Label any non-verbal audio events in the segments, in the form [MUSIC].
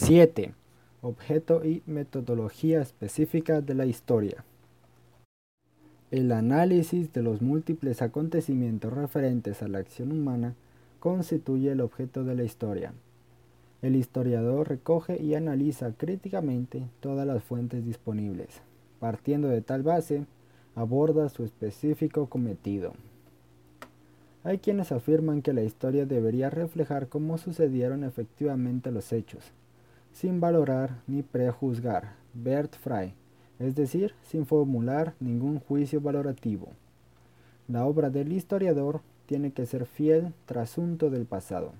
7. Objeto y metodología específica de la historia. El análisis de los múltiples acontecimientos referentes a la acción humana constituye el objeto de la historia. El historiador recoge y analiza críticamente todas las fuentes disponibles. Partiendo de tal base, aborda su específico cometido. Hay quienes afirman que la historia debería reflejar cómo sucedieron efectivamente los hechos, sin valorar ni prejuzgar, Bert Frey, es decir, sin formular ningún juicio valorativo. La obra del historiador tiene que ser fiel trasunto del pasado,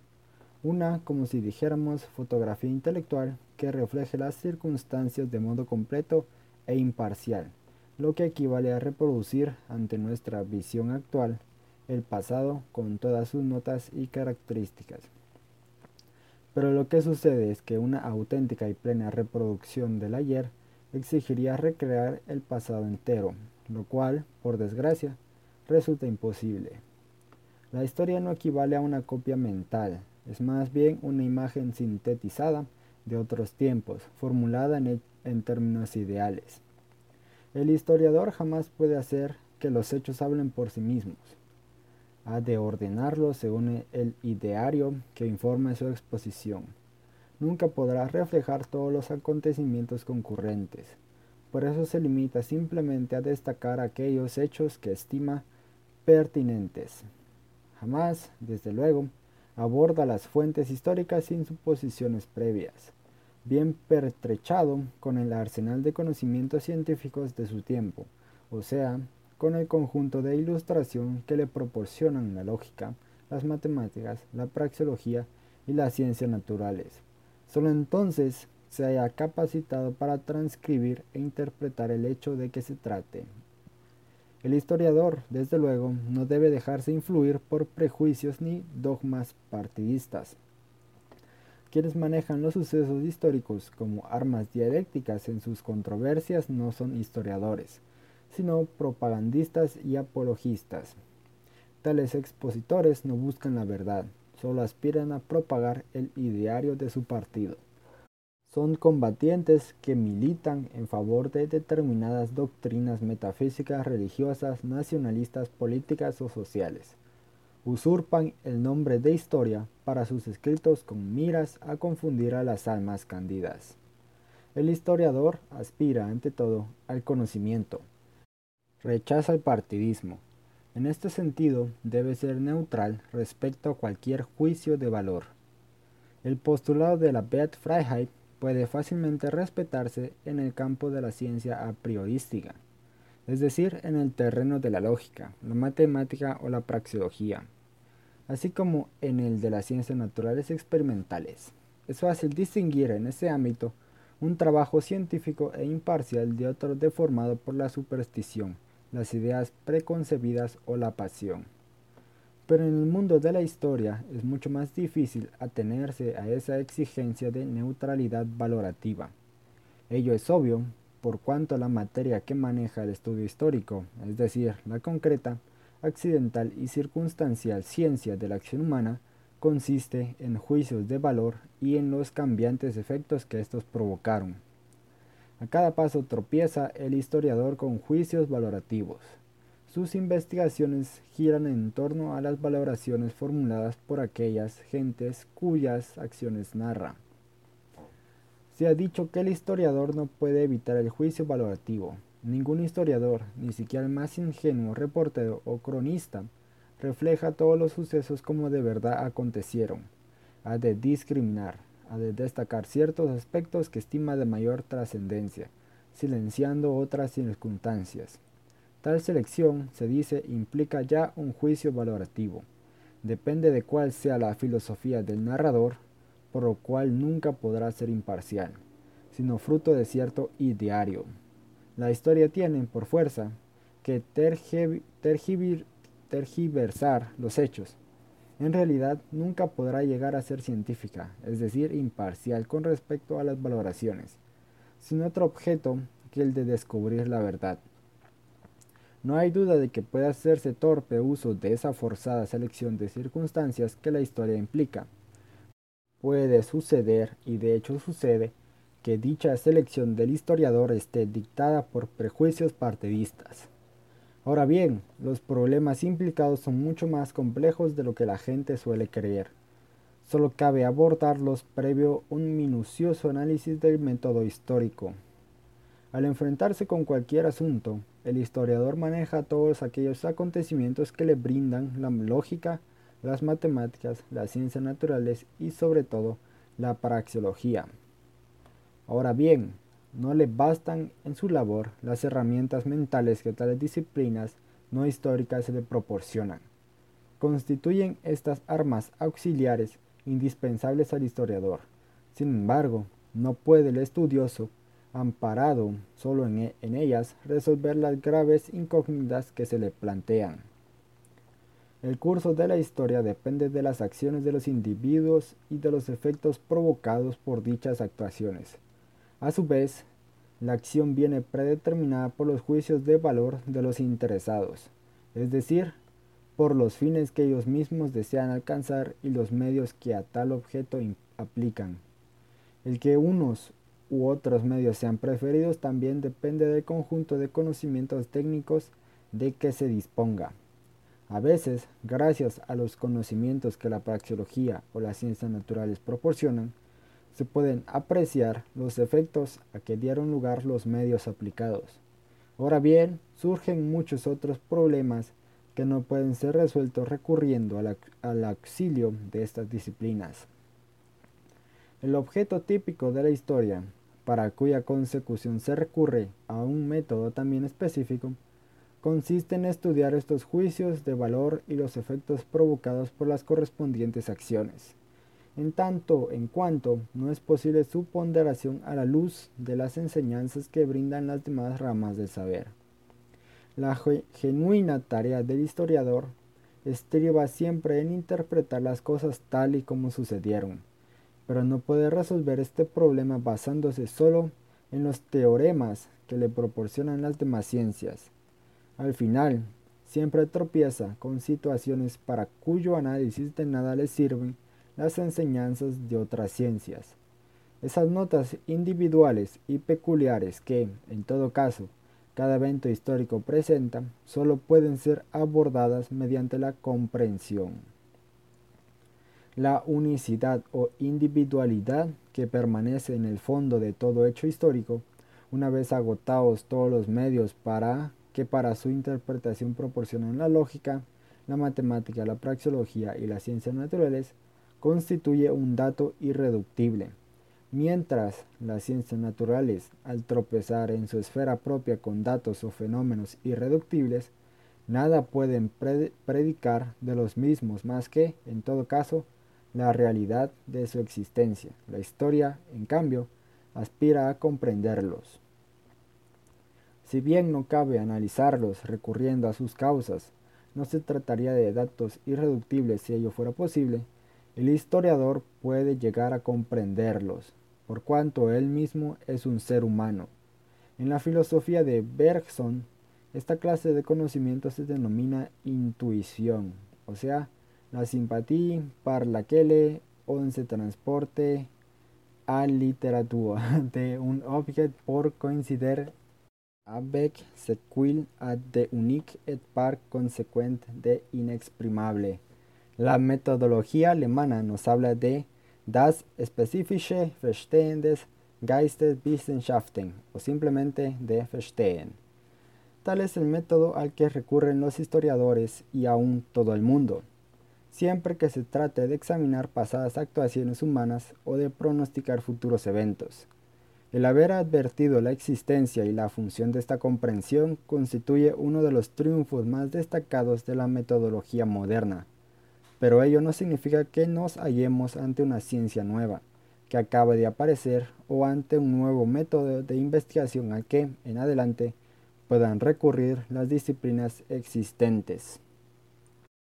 una, como si dijéramos, fotografía intelectual que refleje las circunstancias de modo completo e imparcial, lo que equivale a reproducir ante nuestra visión actual el pasado con todas sus notas y características. Pero lo que sucede es que una auténtica y plena reproducción del ayer exigiría recrear el pasado entero, lo cual, por desgracia, resulta imposible. La historia no equivale a una copia mental, es más bien una imagen sintetizada de otros tiempos, formulada en, en términos ideales. El historiador jamás puede hacer que los hechos hablen por sí mismos ha de ordenarlo según el ideario que informe su exposición. Nunca podrá reflejar todos los acontecimientos concurrentes. Por eso se limita simplemente a destacar aquellos hechos que estima pertinentes. Jamás, desde luego, aborda las fuentes históricas sin suposiciones previas, bien pertrechado con el arsenal de conocimientos científicos de su tiempo, o sea, con el conjunto de ilustración que le proporcionan la lógica, las matemáticas, la praxeología y las ciencias naturales. Solo entonces se haya capacitado para transcribir e interpretar el hecho de que se trate. El historiador, desde luego, no debe dejarse influir por prejuicios ni dogmas partidistas. Quienes manejan los sucesos históricos como armas dialécticas en sus controversias no son historiadores, sino propagandistas y apologistas. Tales expositores no buscan la verdad, solo aspiran a propagar el ideario de su partido. Son combatientes que militan en favor de determinadas doctrinas metafísicas, religiosas, nacionalistas, políticas o sociales. Usurpan el nombre de historia para sus escritos con miras a confundir a las almas candidas. El historiador aspira, ante todo, al conocimiento, Rechaza el partidismo. En este sentido, debe ser neutral respecto a cualquier juicio de valor. El postulado de la Freiheit puede fácilmente respetarse en el campo de la ciencia a es decir, en el terreno de la lógica, la matemática o la praxeología, así como en el de las ciencias naturales experimentales. Es fácil distinguir en ese ámbito un trabajo científico e imparcial de otro deformado por la superstición las ideas preconcebidas o la pasión. Pero en el mundo de la historia es mucho más difícil atenerse a esa exigencia de neutralidad valorativa. Ello es obvio por cuanto la materia que maneja el estudio histórico, es decir, la concreta, accidental y circunstancial ciencia de la acción humana, consiste en juicios de valor y en los cambiantes efectos que estos provocaron. A cada paso tropieza el historiador con juicios valorativos. Sus investigaciones giran en torno a las valoraciones formuladas por aquellas gentes cuyas acciones narra. Se ha dicho que el historiador no puede evitar el juicio valorativo. Ningún historiador, ni siquiera el más ingenuo reportero o cronista, refleja todos los sucesos como de verdad acontecieron. Ha de discriminar, a destacar ciertos aspectos que estima de mayor trascendencia, silenciando otras circunstancias. Tal selección, se dice, implica ya un juicio valorativo. Depende de cuál sea la filosofía del narrador, por lo cual nunca podrá ser imparcial, sino fruto de cierto ideario. La historia tiene, por fuerza, que tergiversar los hechos, en realidad nunca podrá llegar a ser científica, es decir, imparcial con respecto a las valoraciones, sin otro objeto que el de descubrir la verdad. No hay duda de que pueda hacerse torpe uso de esa forzada selección de circunstancias que la historia implica. Puede suceder, y de hecho sucede, que dicha selección del historiador esté dictada por prejuicios partidistas. Ahora bien, los problemas implicados son mucho más complejos de lo que la gente suele creer. Solo cabe abordarlos previo un minucioso análisis del método histórico. Al enfrentarse con cualquier asunto, el historiador maneja todos aquellos acontecimientos que le brindan la lógica, las matemáticas, las ciencias naturales y sobre todo la praxeología. Ahora bien, no le bastan en su labor las herramientas mentales que tales disciplinas no históricas le proporcionan. Constituyen estas armas auxiliares indispensables al historiador. Sin embargo, no puede el estudioso, amparado solo en, e, en ellas, resolver las graves incógnitas que se le plantean. El curso de la historia depende de las acciones de los individuos y de los efectos provocados por dichas actuaciones. A su vez, la acción viene predeterminada por los juicios de valor de los interesados, es decir, por los fines que ellos mismos desean alcanzar y los medios que a tal objeto aplican. El que unos u otros medios sean preferidos también depende del conjunto de conocimientos técnicos de que se disponga. A veces, gracias a los conocimientos que la praxeología o las ciencias naturales proporcionan, se pueden apreciar los efectos a que dieron lugar los medios aplicados. Ahora bien, surgen muchos otros problemas que no pueden ser resueltos recurriendo al, auxilio de estas disciplinas. El objeto típico de la historia, para cuya consecución se recurre a un método también específico, consiste en estudiar estos juicios de valor y los efectos provocados por las correspondientes acciones en tanto en cuanto no es posible su ponderación a la luz de las enseñanzas que brindan las demás ramas del saber. La genuina tarea del historiador estriba siempre en interpretar las cosas tal y como sucedieron, pero no puede resolver este problema basándose solo en los teoremas que le proporcionan las demás ciencias. Al final, siempre tropieza con situaciones para cuyo análisis de nada le sirven las enseñanzas de otras ciencias. Esas notas individuales y peculiares que, en todo caso, cada evento histórico presenta, solo pueden ser abordadas mediante la comprensión. La unicidad o individualidad que permanece en el fondo de todo hecho histórico, una vez agotados todos los medios para que para su interpretación proporcionan la lógica, la matemática, la praxeología y las ciencias naturales, constituye un dato irreductible, mientras las ciencias naturales, al tropezar en su esfera propia con datos o fenómenos irreductibles, nada pueden predicar de los mismos más que, en todo caso, la realidad de su existencia. La historia, en cambio, aspira a comprenderlos. Si bien no cabe analizarlos recurriendo a sus causas, no se trataría de datos irreductibles si ello fuera posible, el historiador puede llegar a comprenderlos, por cuanto él mismo es un ser humano. En la filosofía de Bergson, esta clase de conocimiento se denomina intuición, o sea, la simpatía par laquelle on se transporte a literatura [LAUGHS] de un objeto por coincidir avec ce qu'il a de unique et par consequent de inexprimable. La metodología alemana nos habla de das spezifische Verstehen des Geisteswissenschaften o simplemente de Verstehen. Tal es el método al que recurren los historiadores y aún todo el mundo, siempre que se trate de examinar pasadas actuaciones humanas o de pronosticar futuros eventos. El haber advertido la existencia y la función de esta comprensión constituye uno de los triunfos más destacados de la metodología moderna pero ello no significa que nos hallemos ante una ciencia nueva que acaba de aparecer o ante un nuevo método de investigación al que, en adelante, puedan recurrir las disciplinas existentes.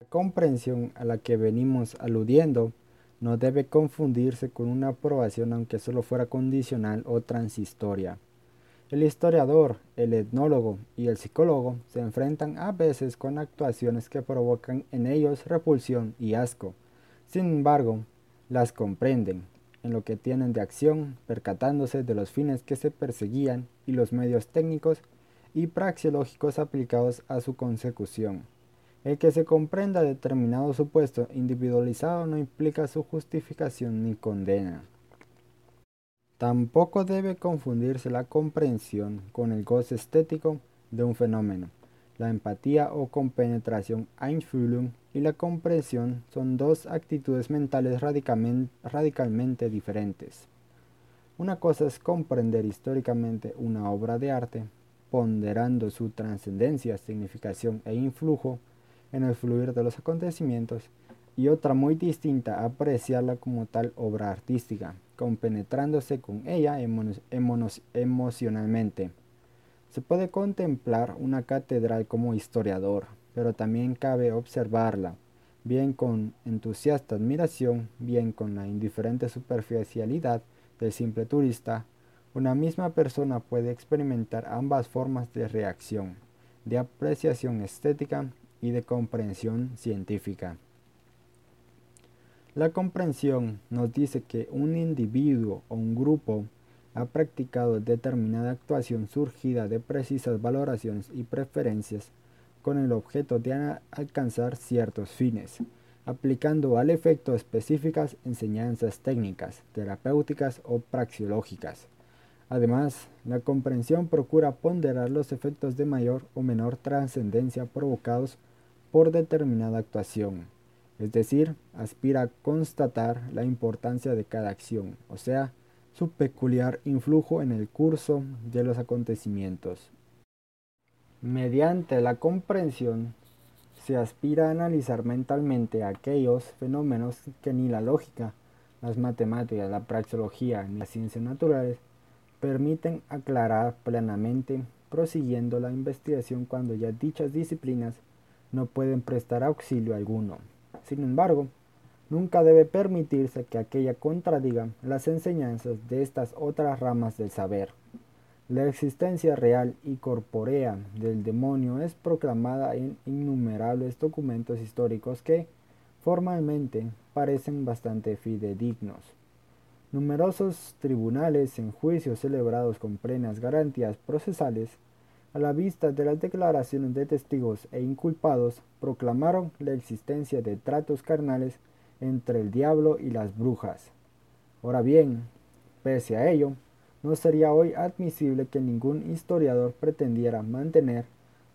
La comprensión a la que venimos aludiendo no debe confundirse con una aprobación aunque solo fuera condicional o transistoria. El historiador, el etnólogo y el psicólogo se enfrentan a veces con actuaciones que provocan en ellos repulsión y asco. Sin embargo, las comprenden, en lo que tienen de acción, percatándose de los fines que se perseguían y los medios técnicos y praxeológicos aplicados a su consecución. El que se comprenda determinado supuesto individualizado no implica su justificación ni condena. Tampoco debe confundirse la comprensión con el goce estético de un fenómeno. La empatía o compenetración Einfühlung y la comprensión son dos actitudes mentales radicalmente diferentes. Una cosa es comprender históricamente una obra de arte, ponderando su trascendencia, significación e influjo en el fluir de los acontecimientos, y otra muy distinta apreciarla como tal obra artística, compenetrándose con ella emocionalmente. Se puede contemplar una catedral como historiador, pero también cabe observarla, bien con entusiasta admiración, bien con la indiferente superficialidad del simple turista. Una misma persona puede experimentar ambas formas de reacción, de apreciación estética y de comprensión científica. La comprensión nos dice que un individuo o un grupo ha practicado determinada actuación surgida de precisas valoraciones y preferencias con el objeto de alcanzar ciertos fines, aplicando al efecto específicas enseñanzas técnicas, terapéuticas o praxiológicas. Además, la comprensión procura ponderar los efectos de mayor o menor trascendencia provocados por determinada actuación, es decir, aspira a constatar la importancia de cada acción, o sea, su peculiar influjo en el curso de los acontecimientos. Mediante la comprensión se aspira a analizar mentalmente aquellos fenómenos que ni la lógica, las matemáticas, la praxeología ni las ciencias naturales permiten aclarar plenamente, prosiguiendo la investigación cuando ya dichas disciplinas no pueden prestar auxilio alguno. Sin embargo, nunca debe permitirse que aquella contradiga las enseñanzas de estas otras ramas del saber. La existencia real y corpórea del demonio es proclamada en innumerables documentos históricos que, formalmente, parecen bastante fidedignos. Numerosos tribunales en juicios celebrados con plenas garantías procesales, a la vista de las declaraciones de testigos e inculpados, proclamaron la existencia de tratos carnales entre el diablo y las brujas. Ahora bien, pese a ello, no sería hoy admisible que ningún historiador pretendiera mantener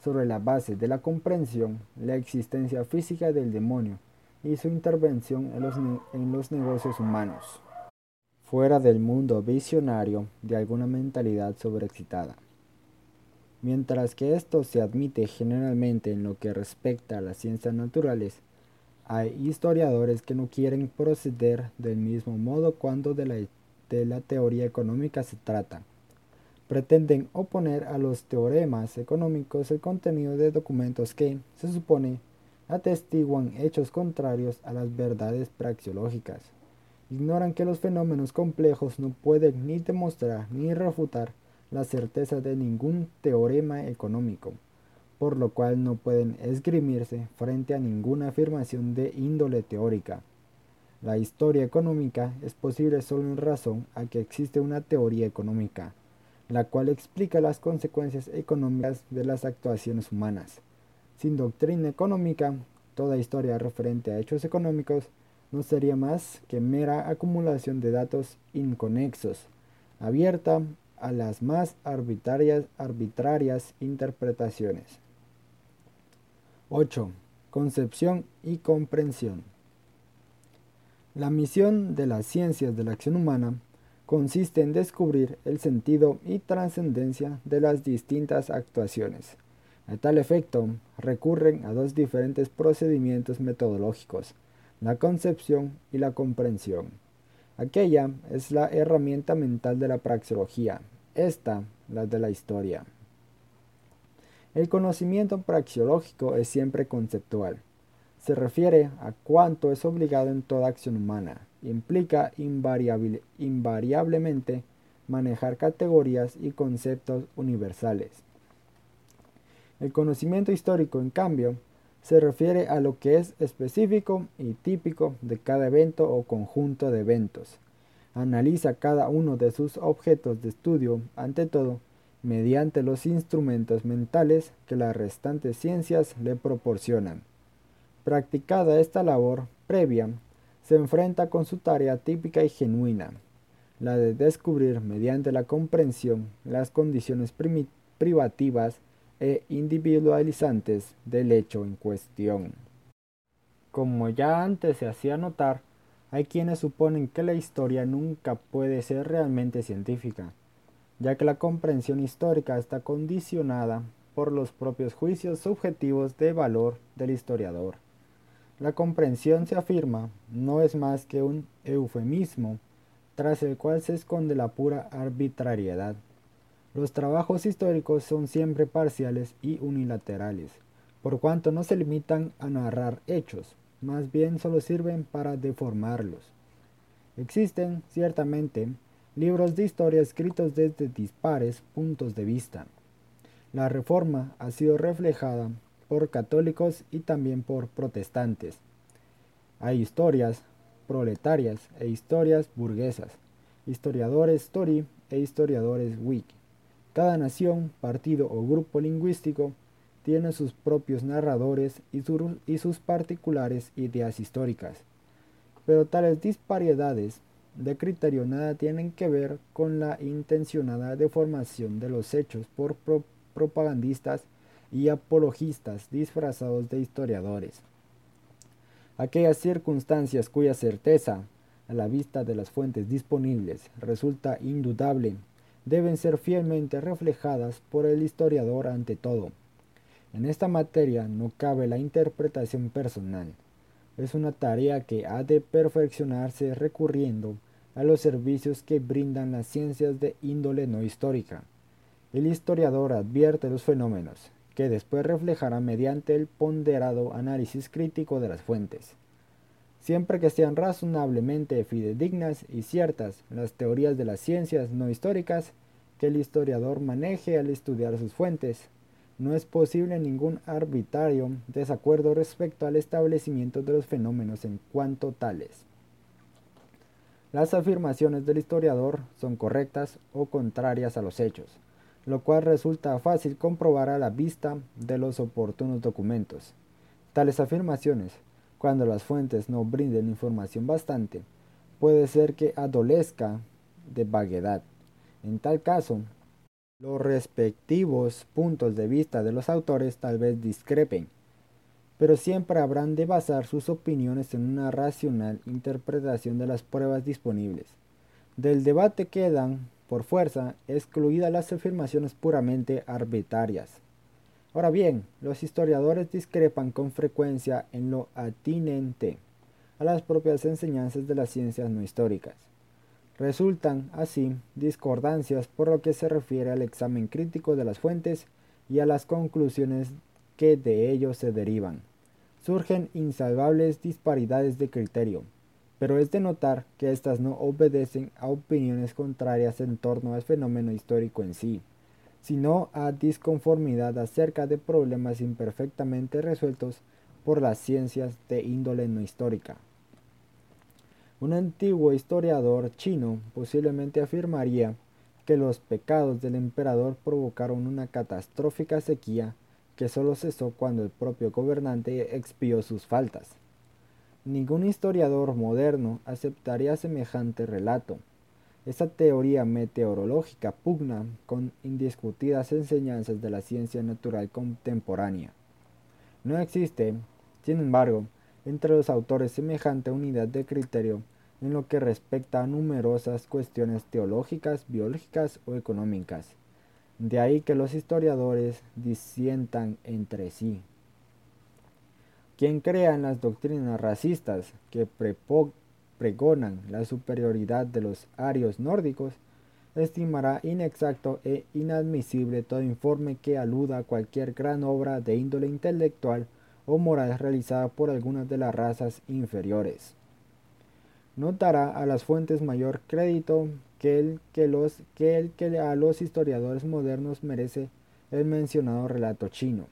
sobre la base de la comprensión la existencia física del demonio y su intervención en los, en los negocios humanos, fuera del mundo visionario de alguna mentalidad sobreexcitada. Mientras que esto se admite generalmente en lo que respecta a las ciencias naturales, hay historiadores que no quieren proceder del mismo modo cuando de la teoría económica se trata. Pretenden oponer a los teoremas económicos el contenido de documentos que, se supone, atestiguan hechos contrarios a las verdades praxeológicas. Ignoran que los fenómenos complejos no pueden ni demostrar ni refutar la certeza de ningún teorema económico, por lo cual no pueden esgrimirse frente a ninguna afirmación de índole teórica. La historia económica es posible solo en razón a que existe una teoría económica, la cual explica las consecuencias económicas de las actuaciones humanas. Sin doctrina económica, toda historia referente a hechos económicos no sería más que mera acumulación de datos inconexos, abierta a las más arbitrarias, arbitrarias interpretaciones. 8. Concepción y comprensión. La misión de las ciencias de la acción humana consiste en descubrir el sentido y trascendencia de las distintas actuaciones. A tal efecto, recurren a dos diferentes procedimientos metodológicos, la concepción y la comprensión. Aquella es la herramienta mental de la praxeología, esta la de la historia. El conocimiento praxeológico es siempre conceptual se refiere a cuánto es obligado en toda acción humana. Implica invariablemente manejar categorías y conceptos universales. El conocimiento histórico, en cambio, se refiere a lo que es específico y típico de cada evento o conjunto de eventos. Analiza cada uno de sus objetos de estudio, ante todo, mediante los instrumentos mentales que las restantes ciencias le proporcionan. Practicada esta labor previa, se enfrenta con su tarea típica y genuina, la de descubrir mediante la comprensión las condiciones privativas e individualizantes del hecho en cuestión. Como ya antes se hacía notar, hay quienes suponen que la historia nunca puede ser realmente científica, ya que la comprensión histórica está condicionada por los propios juicios subjetivos de valor del historiador. La comprensión, se afirma, no es más que un eufemismo, tras el cual se esconde la pura arbitrariedad. Los trabajos históricos son siempre parciales y unilaterales, por cuanto no se limitan a narrar hechos, más bien solo sirven para deformarlos. Existen, ciertamente, libros de historia escritos desde dispares puntos de vista. La reforma ha sido reflejada por católicos y también por protestantes. Hay historias proletarias e historias burguesas, historiadores Tory e historiadores Whig. Cada nación, partido o grupo lingüístico tiene sus propios narradores y, sus particulares ideas históricas. Pero tales disparidades de criterio nada tienen que ver con la intencionada deformación de los hechos por propagandistas y apologistas disfrazados de historiadores. Aquellas circunstancias cuya certeza, a la vista de las fuentes disponibles, resulta indudable, deben ser fielmente reflejadas por el historiador ante todo. En esta materia no cabe la interpretación personal. Es una tarea que ha de perfeccionarse recurriendo a los servicios que brindan las ciencias de índole no histórica. El historiador advierte los fenómenos, que después reflejará mediante el ponderado análisis crítico de las fuentes. Siempre que sean razonablemente fidedignas y ciertas las teorías de las ciencias no históricas que el historiador maneje al estudiar sus fuentes, no es posible ningún arbitrario desacuerdo respecto al establecimiento de los fenómenos en cuanto tales. Las afirmaciones del historiador son correctas o contrarias a los hechos lo cual resulta fácil comprobar a la vista de los oportunos documentos. Tales afirmaciones, cuando las fuentes no brinden información bastante, puede ser que adolezca de vaguedad. En tal caso, los respectivos puntos de vista de los autores tal vez discrepen, pero siempre habrán de basar sus opiniones en una racional interpretación de las pruebas disponibles. Del debate quedan por fuerza, excluidas las afirmaciones puramente arbitrarias. Ahora bien, los historiadores discrepan con frecuencia en lo atinente a las propias enseñanzas de las ciencias no históricas. Resultan, así, discordancias por lo que se refiere al examen crítico de las fuentes y a las conclusiones que de ellos se derivan. Surgen insalvables disparidades de criterio, pero es de notar que éstas no obedecen a opiniones contrarias en torno al fenómeno histórico en sí, sino a disconformidad acerca de problemas imperfectamente resueltos por las ciencias de índole no histórica. Un antiguo historiador chino posiblemente afirmaría que los pecados del emperador provocaron una catastrófica sequía que solo cesó cuando el propio gobernante expió sus faltas. Ningún historiador moderno aceptaría semejante relato. Esta teoría meteorológica pugna con indiscutidas enseñanzas de la ciencia natural contemporánea. No existe, sin embargo, entre los autores semejante unidad de criterio en lo que respecta a numerosas cuestiones teológicas, biológicas o económicas. De ahí que los historiadores disientan entre sí. Quien crea en las doctrinas racistas que pregonan la superioridad de los arios nórdicos, estimará inexacto e inadmisible todo informe que aluda a cualquier gran obra de índole intelectual o moral realizada por algunas de las razas inferiores. Notará a las fuentes mayor crédito que el que, los, que, el que a los historiadores modernos merece el mencionado relato chino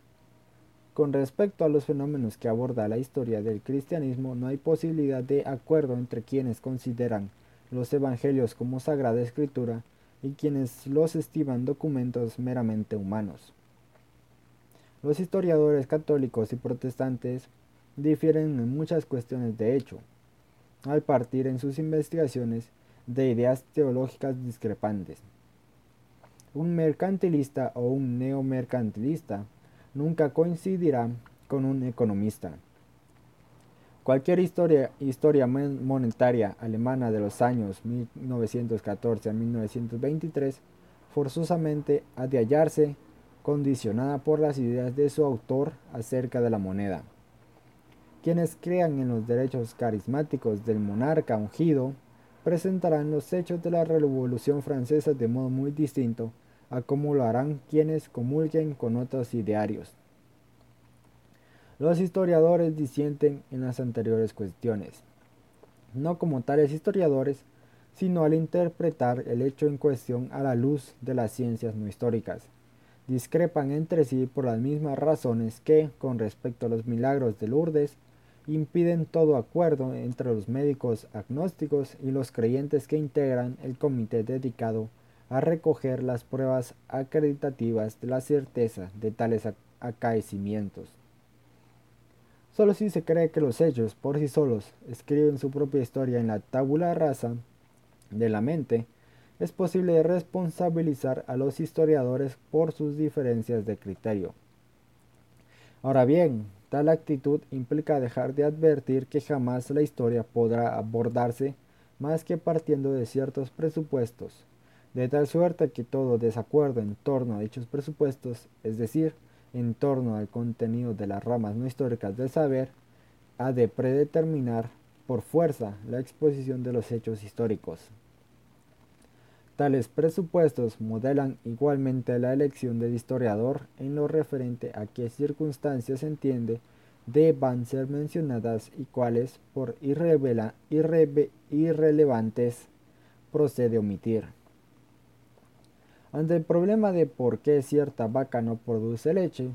Con respecto a los fenómenos que aborda la historia del cristianismo, no hay posibilidad de acuerdo entre quienes consideran los evangelios como sagrada escritura y quienes los estiman documentos meramente humanos. Los historiadores católicos y protestantes difieren en muchas cuestiones de hecho, al partir en sus investigaciones de ideas teológicas discrepantes. Un mercantilista o un neomercantilista nunca coincidirá con un economista. Cualquier historia, historia monetaria alemana de los años 1914 a 1923 forzosamente ha de hallarse condicionada por las ideas de su autor acerca de la moneda. Quienes crean en los derechos carismáticos del monarca ungido presentarán los hechos de la Revolución Francesa de modo muy distinto a cómo lo harán quienes comulguen con otros idearios. Los historiadores disienten en las anteriores cuestiones, no como tales historiadores, sino al interpretar el hecho en cuestión a la luz de las ciencias no históricas. Discrepan entre sí por las mismas razones que, con respecto a los milagros de Lourdes, impiden todo acuerdo entre los médicos agnósticos y los creyentes que integran el comité dedicado a recoger las pruebas acreditativas de la certeza de tales acaecimientos. Solo si se cree que los hechos por sí solos escriben su propia historia en la tabula rasa de la mente, es posible responsabilizar a los historiadores por sus diferencias de criterio. Ahora bien, tal actitud implica dejar de advertir que jamás la historia podrá abordarse más que partiendo de ciertos presupuestos, de tal suerte que todo desacuerdo en torno a dichos presupuestos, es decir, en torno al contenido de las ramas no históricas del saber, ha de predeterminar por fuerza la exposición de los hechos históricos. Tales presupuestos modelan igualmente la elección del historiador en lo referente a qué circunstancias entiende deban ser mencionadas y cuáles por irrelevantes procede omitir. Ante el problema de por qué cierta vaca no produce leche,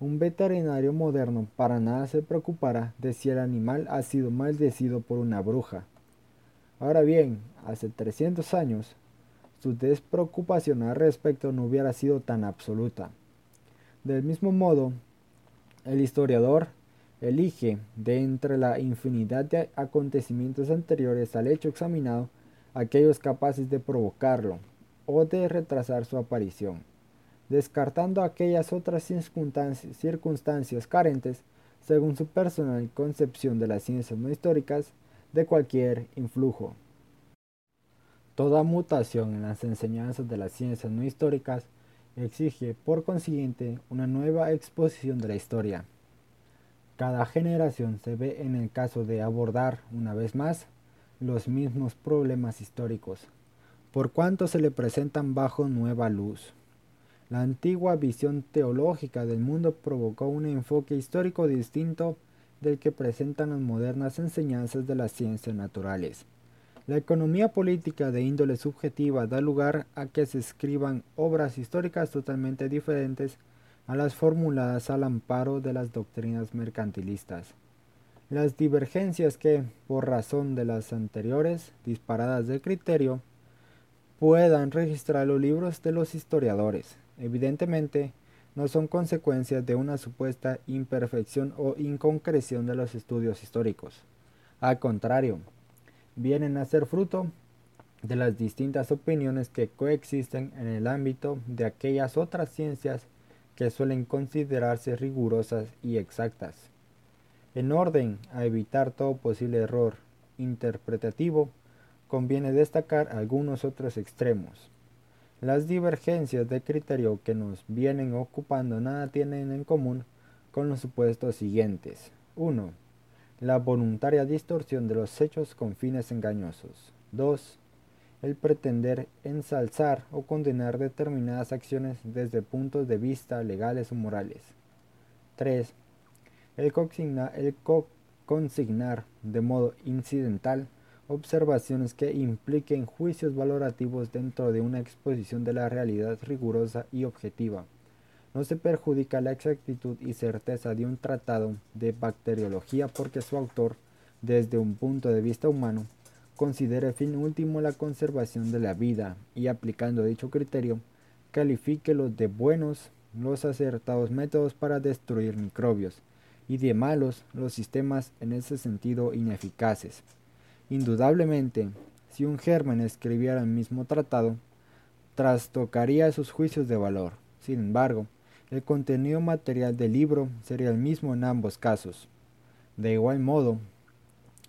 un veterinario moderno para nada se preocupará de si el animal ha sido maldecido por una bruja. Ahora bien, hace 300 años, su despreocupación al respecto no hubiera sido tan absoluta. Del mismo modo, el historiador elige de entre la infinidad de acontecimientos anteriores al hecho examinado aquellos capaces de provocarlo, o de retrasar su aparición, descartando aquellas otras circunstancias, carentes, según su personal concepción de las ciencias no históricas, de cualquier influjo. Toda mutación en las enseñanzas de las ciencias no históricas exige, por consiguiente, una nueva exposición de la historia. Cada generación se ve en el caso de abordar, una vez más, los mismos problemas históricos, por cuanto se le presentan bajo nueva luz. La antigua visión teológica del mundo provocó un enfoque histórico distinto del que presentan las modernas enseñanzas de las ciencias naturales. La economía política de índole subjetiva da lugar a que se escriban obras históricas totalmente diferentes a las formuladas al amparo de las doctrinas mercantilistas. Las divergencias que, por razón de las anteriores disparadas del criterio, puedan registrar los libros de los historiadores. Evidentemente, no son consecuencias de una supuesta imperfección o inconcreción de los estudios históricos. Al contrario, vienen a ser fruto de las distintas opiniones que coexisten en el ámbito de aquellas otras ciencias que suelen considerarse rigurosas y exactas. En orden a evitar todo posible error interpretativo, conviene destacar algunos otros extremos. Las divergencias de criterio que nos vienen ocupando nada tienen en común con los supuestos siguientes. 1. La voluntaria distorsión de los hechos con fines engañosos. 2. El pretender ensalzar o condenar determinadas acciones desde puntos de vista legales o morales. 3. El, el consignar de modo incidental observaciones que impliquen juicios valorativos dentro de una exposición de la realidad rigurosa y objetiva. No se perjudica la exactitud y certeza de un tratado de bacteriología porque su autor, desde un punto de vista humano, considere fin último la conservación de la vida y aplicando dicho criterio, califique los de buenos los acertados métodos para destruir microbios y de malos los sistemas en ese sentido ineficaces. Indudablemente, si un germen escribiera el mismo tratado, trastocaría sus juicios de valor. Sin embargo, el contenido material del libro sería el mismo en ambos casos. De igual modo,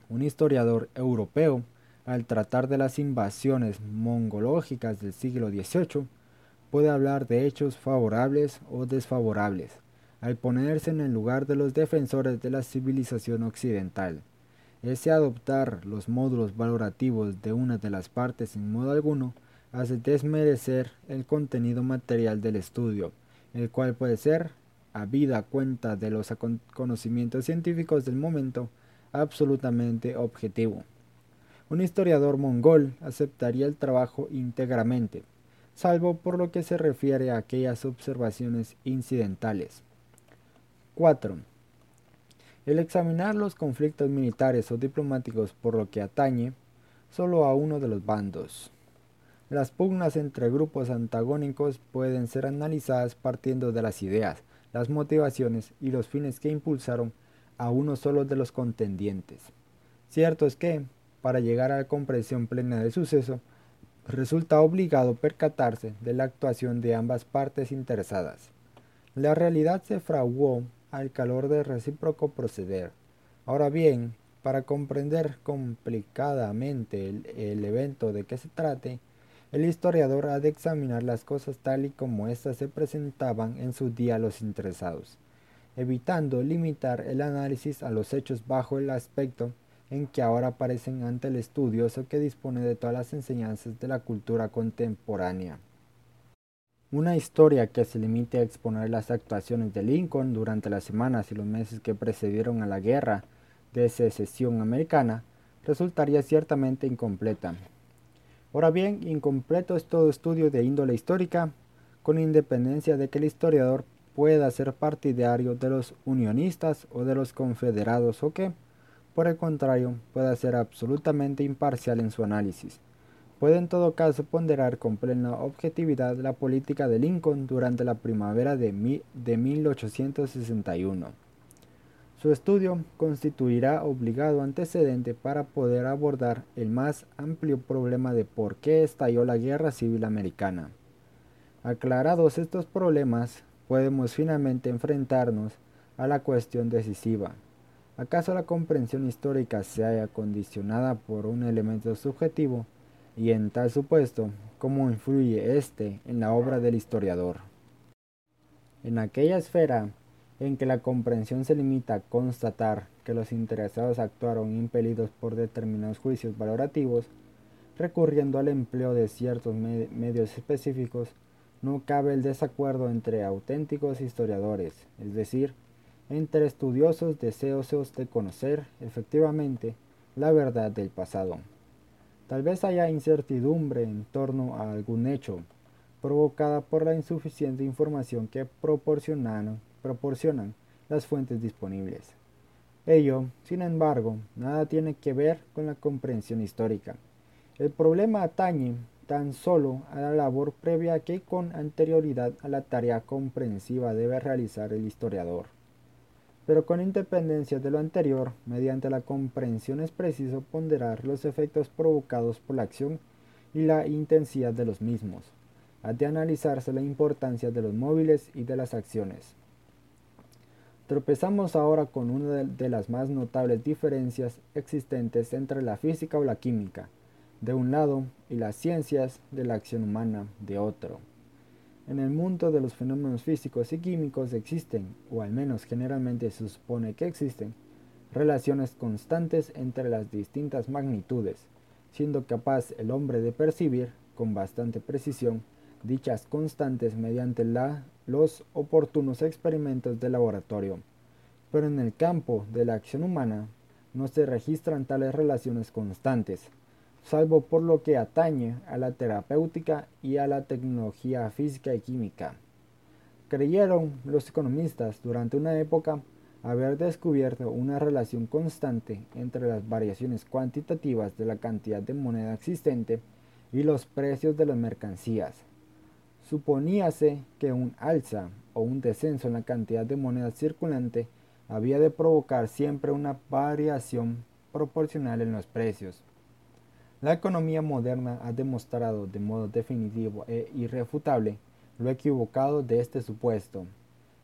un historiador europeo, al tratar de las invasiones mongológicas del siglo XVIII, puede hablar de hechos favorables o desfavorables, al ponerse en el lugar de los defensores de la civilización occidental. Ese adoptar los módulos valorativos de una de las partes en modo alguno hace desmerecer el contenido material del estudio, el cual puede ser, habida cuenta de los conocimientos científicos del momento, absolutamente objetivo. Un historiador mongol aceptaría el trabajo íntegramente, salvo por lo que se refiere a aquellas observaciones incidentales. 4. El examinar los conflictos militares o diplomáticos por lo que atañe solo a uno de los bandos. Las pugnas entre grupos antagónicos pueden ser analizadas partiendo de las ideas, las motivaciones y los fines que impulsaron a uno solo de los contendientes. Cierto es que, para llegar a la comprensión plena del suceso, resulta obligado percatarse de la actuación de ambas partes interesadas. La realidad se fraguó al calor del recíproco proceder. Ahora bien, para comprender complicadamente el, el evento de que se trate, el historiador ha de examinar las cosas tal y como éstas se presentaban en su día a los interesados, evitando limitar el análisis a los hechos bajo el aspecto en que ahora aparecen ante el estudioso que dispone de todas las enseñanzas de la cultura contemporánea. Una historia que se limite a exponer las actuaciones de Lincoln durante las semanas y los meses que precedieron a la guerra de secesión americana resultaría ciertamente incompleta. Ahora bien, incompleto es todo estudio de índole histórica, con independencia de que el historiador pueda ser partidario de los unionistas o de los confederados o que, por el contrario, pueda ser absolutamente imparcial en su análisis. Puede en todo caso ponderar con plena objetividad la política de Lincoln durante la primavera de, de 1861. Su estudio constituirá obligado antecedente para poder abordar el más amplio problema de por qué estalló la Guerra Civil Americana. Aclarados estos problemas, podemos finalmente enfrentarnos a la cuestión decisiva. ¿Acaso la comprensión histórica se haya condicionada por un elemento subjetivo? Y en tal supuesto, ¿cómo influye éste en la obra del historiador? En aquella esfera en que la comprensión se limita a constatar que los interesados actuaron impelidos por determinados juicios valorativos, recurriendo al empleo de ciertos medios específicos, no cabe el desacuerdo entre auténticos historiadores, es decir, entre estudiosos deseosos de conocer efectivamente la verdad del pasado. Tal vez haya incertidumbre en torno a algún hecho, provocada por la insuficiente información que proporcionaron proporcionan las fuentes disponibles. Ello, sin embargo, nada tiene que ver con la comprensión histórica. El problema atañe tan solo a la labor previa que con anterioridad a la tarea comprensiva debe realizar el historiador. Pero con independencia de lo anterior, mediante la comprensión es preciso ponderar los efectos provocados por la acción y la intensidad de los mismos. Ha de analizarse la importancia de los móviles y de las acciones. Tropezamos ahora con una de las más notables diferencias existentes entre la física o la química, de un lado, y las ciencias de la acción humana, de otro. En el mundo de los fenómenos físicos y químicos existen, o al menos generalmente se supone que existen, relaciones constantes entre las distintas magnitudes, siendo capaz el hombre de percibir, con bastante precisión, dichas constantes mediante la, los oportunos experimentos de laboratorio. Pero en el campo de la acción humana no se registran tales relaciones constantes, salvo por lo que atañe a la terapéutica y a la tecnología física y química. creyeron los economistas durante una época haber descubierto una relación constante entre las variaciones cuantitativas de la cantidad de moneda existente y los precios de las mercancías. Suponíase que un alza o un descenso en la cantidad de moneda circulante había de provocar siempre una variación proporcional en los precios. La economía moderna ha demostrado de modo definitivo e irrefutable lo equivocado de este supuesto.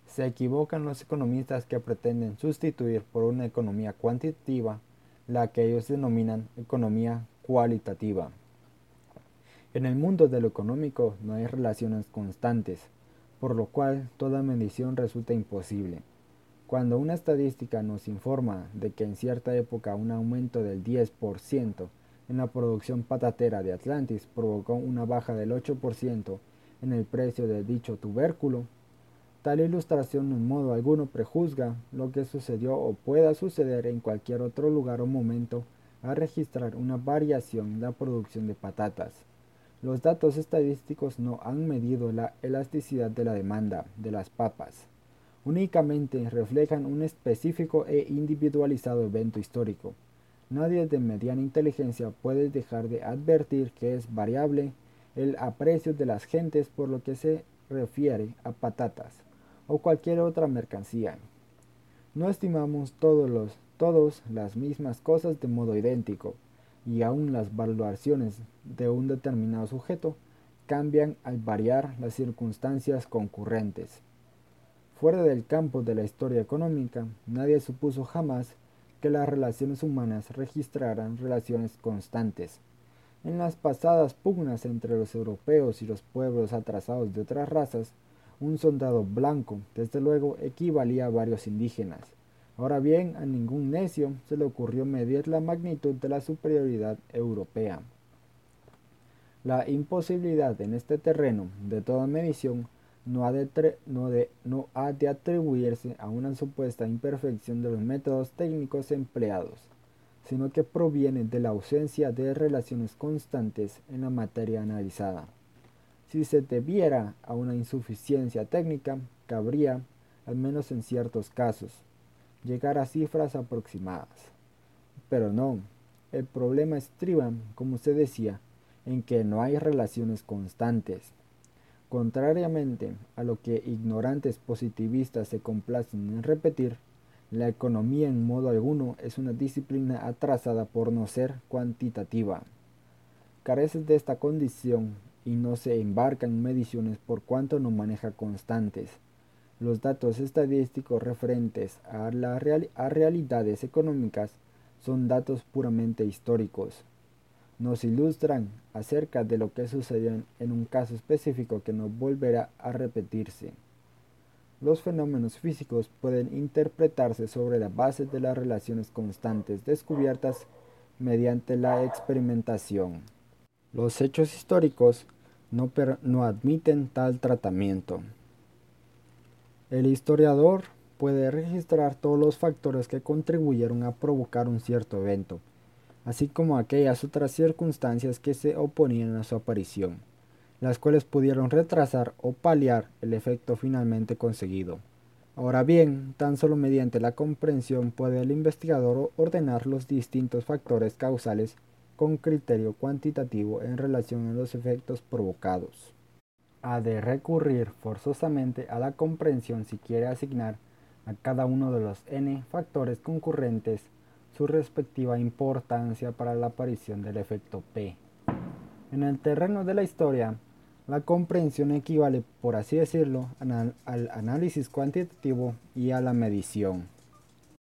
Se equivocan los economistas que pretenden sustituir por una economía cuantitativa la que ellos denominan economía cualitativa. En el mundo de lo económico no hay relaciones constantes, por lo cual toda medición resulta imposible. Cuando una estadística nos informa de que en cierta época un aumento del 10% en la producción patatera de Atlantis provocó una baja del 8% en el precio de dicho tubérculo, tal ilustración en modo alguno prejuzga lo que sucedió o pueda suceder en cualquier otro lugar o momento a registrar una variación en la producción de patatas. Los datos estadísticos no han medido la elasticidad de la demanda de las papas únicamente reflejan un específico e individualizado evento histórico. Nadie de mediana inteligencia puede dejar de advertir que es variable el aprecio de las gentes por lo que se refiere a patatas o cualquier otra mercancía. No estimamos todos los todos las mismas cosas de modo idéntico, y aún las valoraciones de un determinado sujeto cambian al variar las circunstancias concurrentes. Fuera del campo de la historia económica, nadie supuso jamás que las relaciones humanas registraran relaciones constantes. En las pasadas pugnas entre los europeos y los pueblos atrasados de otras razas, un soldado blanco, desde luego, equivalía a varios indígenas. Ahora bien, a ningún necio se le ocurrió medir la magnitud de la superioridad europea. La imposibilidad en este terreno de toda medición no ha, de, atribuirse a una supuesta imperfección de los métodos técnicos empleados, sino que proviene de la ausencia de relaciones constantes en la materia analizada. Si se debiera a una insuficiencia técnica, cabría, al menos en ciertos casos, llegar a cifras aproximadas. Pero no, el problema estriba, como se decía, en que no hay relaciones constantes Contrariamente a lo que ignorantes positivistas se complacen en repetir, la economía en modo alguno es una disciplina atrasada por no ser cuantitativa. Carece de esta condición y no se embarca en mediciones por cuanto no maneja constantes. Los datos estadísticos referentes a, a realidades económicas son datos puramente históricos nos ilustran acerca de lo que sucedió en un caso específico que no volverá a repetirse. Los fenómenos físicos pueden interpretarse sobre la base de las relaciones constantes descubiertas mediante la experimentación. Los hechos históricos no admiten tal tratamiento. El historiador puede registrar todos los factores que contribuyeron a provocar un cierto evento, así como aquellas otras circunstancias que se oponían a su aparición, las cuales pudieron retrasar o paliar el efecto finalmente conseguido. Ahora bien, tan solo mediante la comprensión puede el investigador ordenar los distintos factores causales con criterio cuantitativo en relación a los efectos provocados. Ha de recurrir forzosamente a la comprensión si quiere asignar a cada uno de los n factores concurrentes su respectiva importancia para la aparición del efecto P. En el terreno de la historia, la comprensión equivale, por así decirlo, al análisis cuantitativo y a la medición.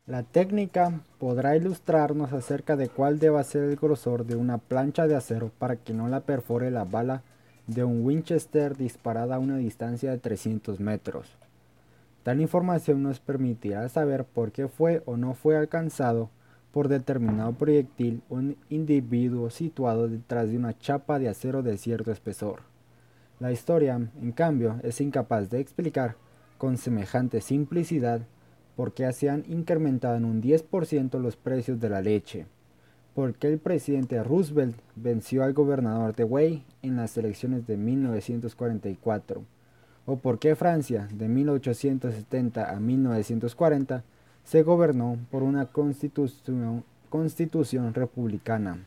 La técnica podrá ilustrarnos acerca de cuál deba ser el grosor de una plancha de acero para que no la perfore la bala de un Winchester disparada a una distancia de 300 metros. Tal información nos permitirá saber por qué fue o no fue alcanzado por determinado proyectil un individuo situado detrás de una chapa de acero de cierto espesor. La historia, en cambio, es incapaz de explicar con semejante simplicidad por qué se han incrementado en un 10% los precios de la leche, por qué el presidente Roosevelt venció al gobernador de Wei en las elecciones de 1944, o por qué Francia, de 1870 a 1940, se gobernó por una constitución, constitución republicana.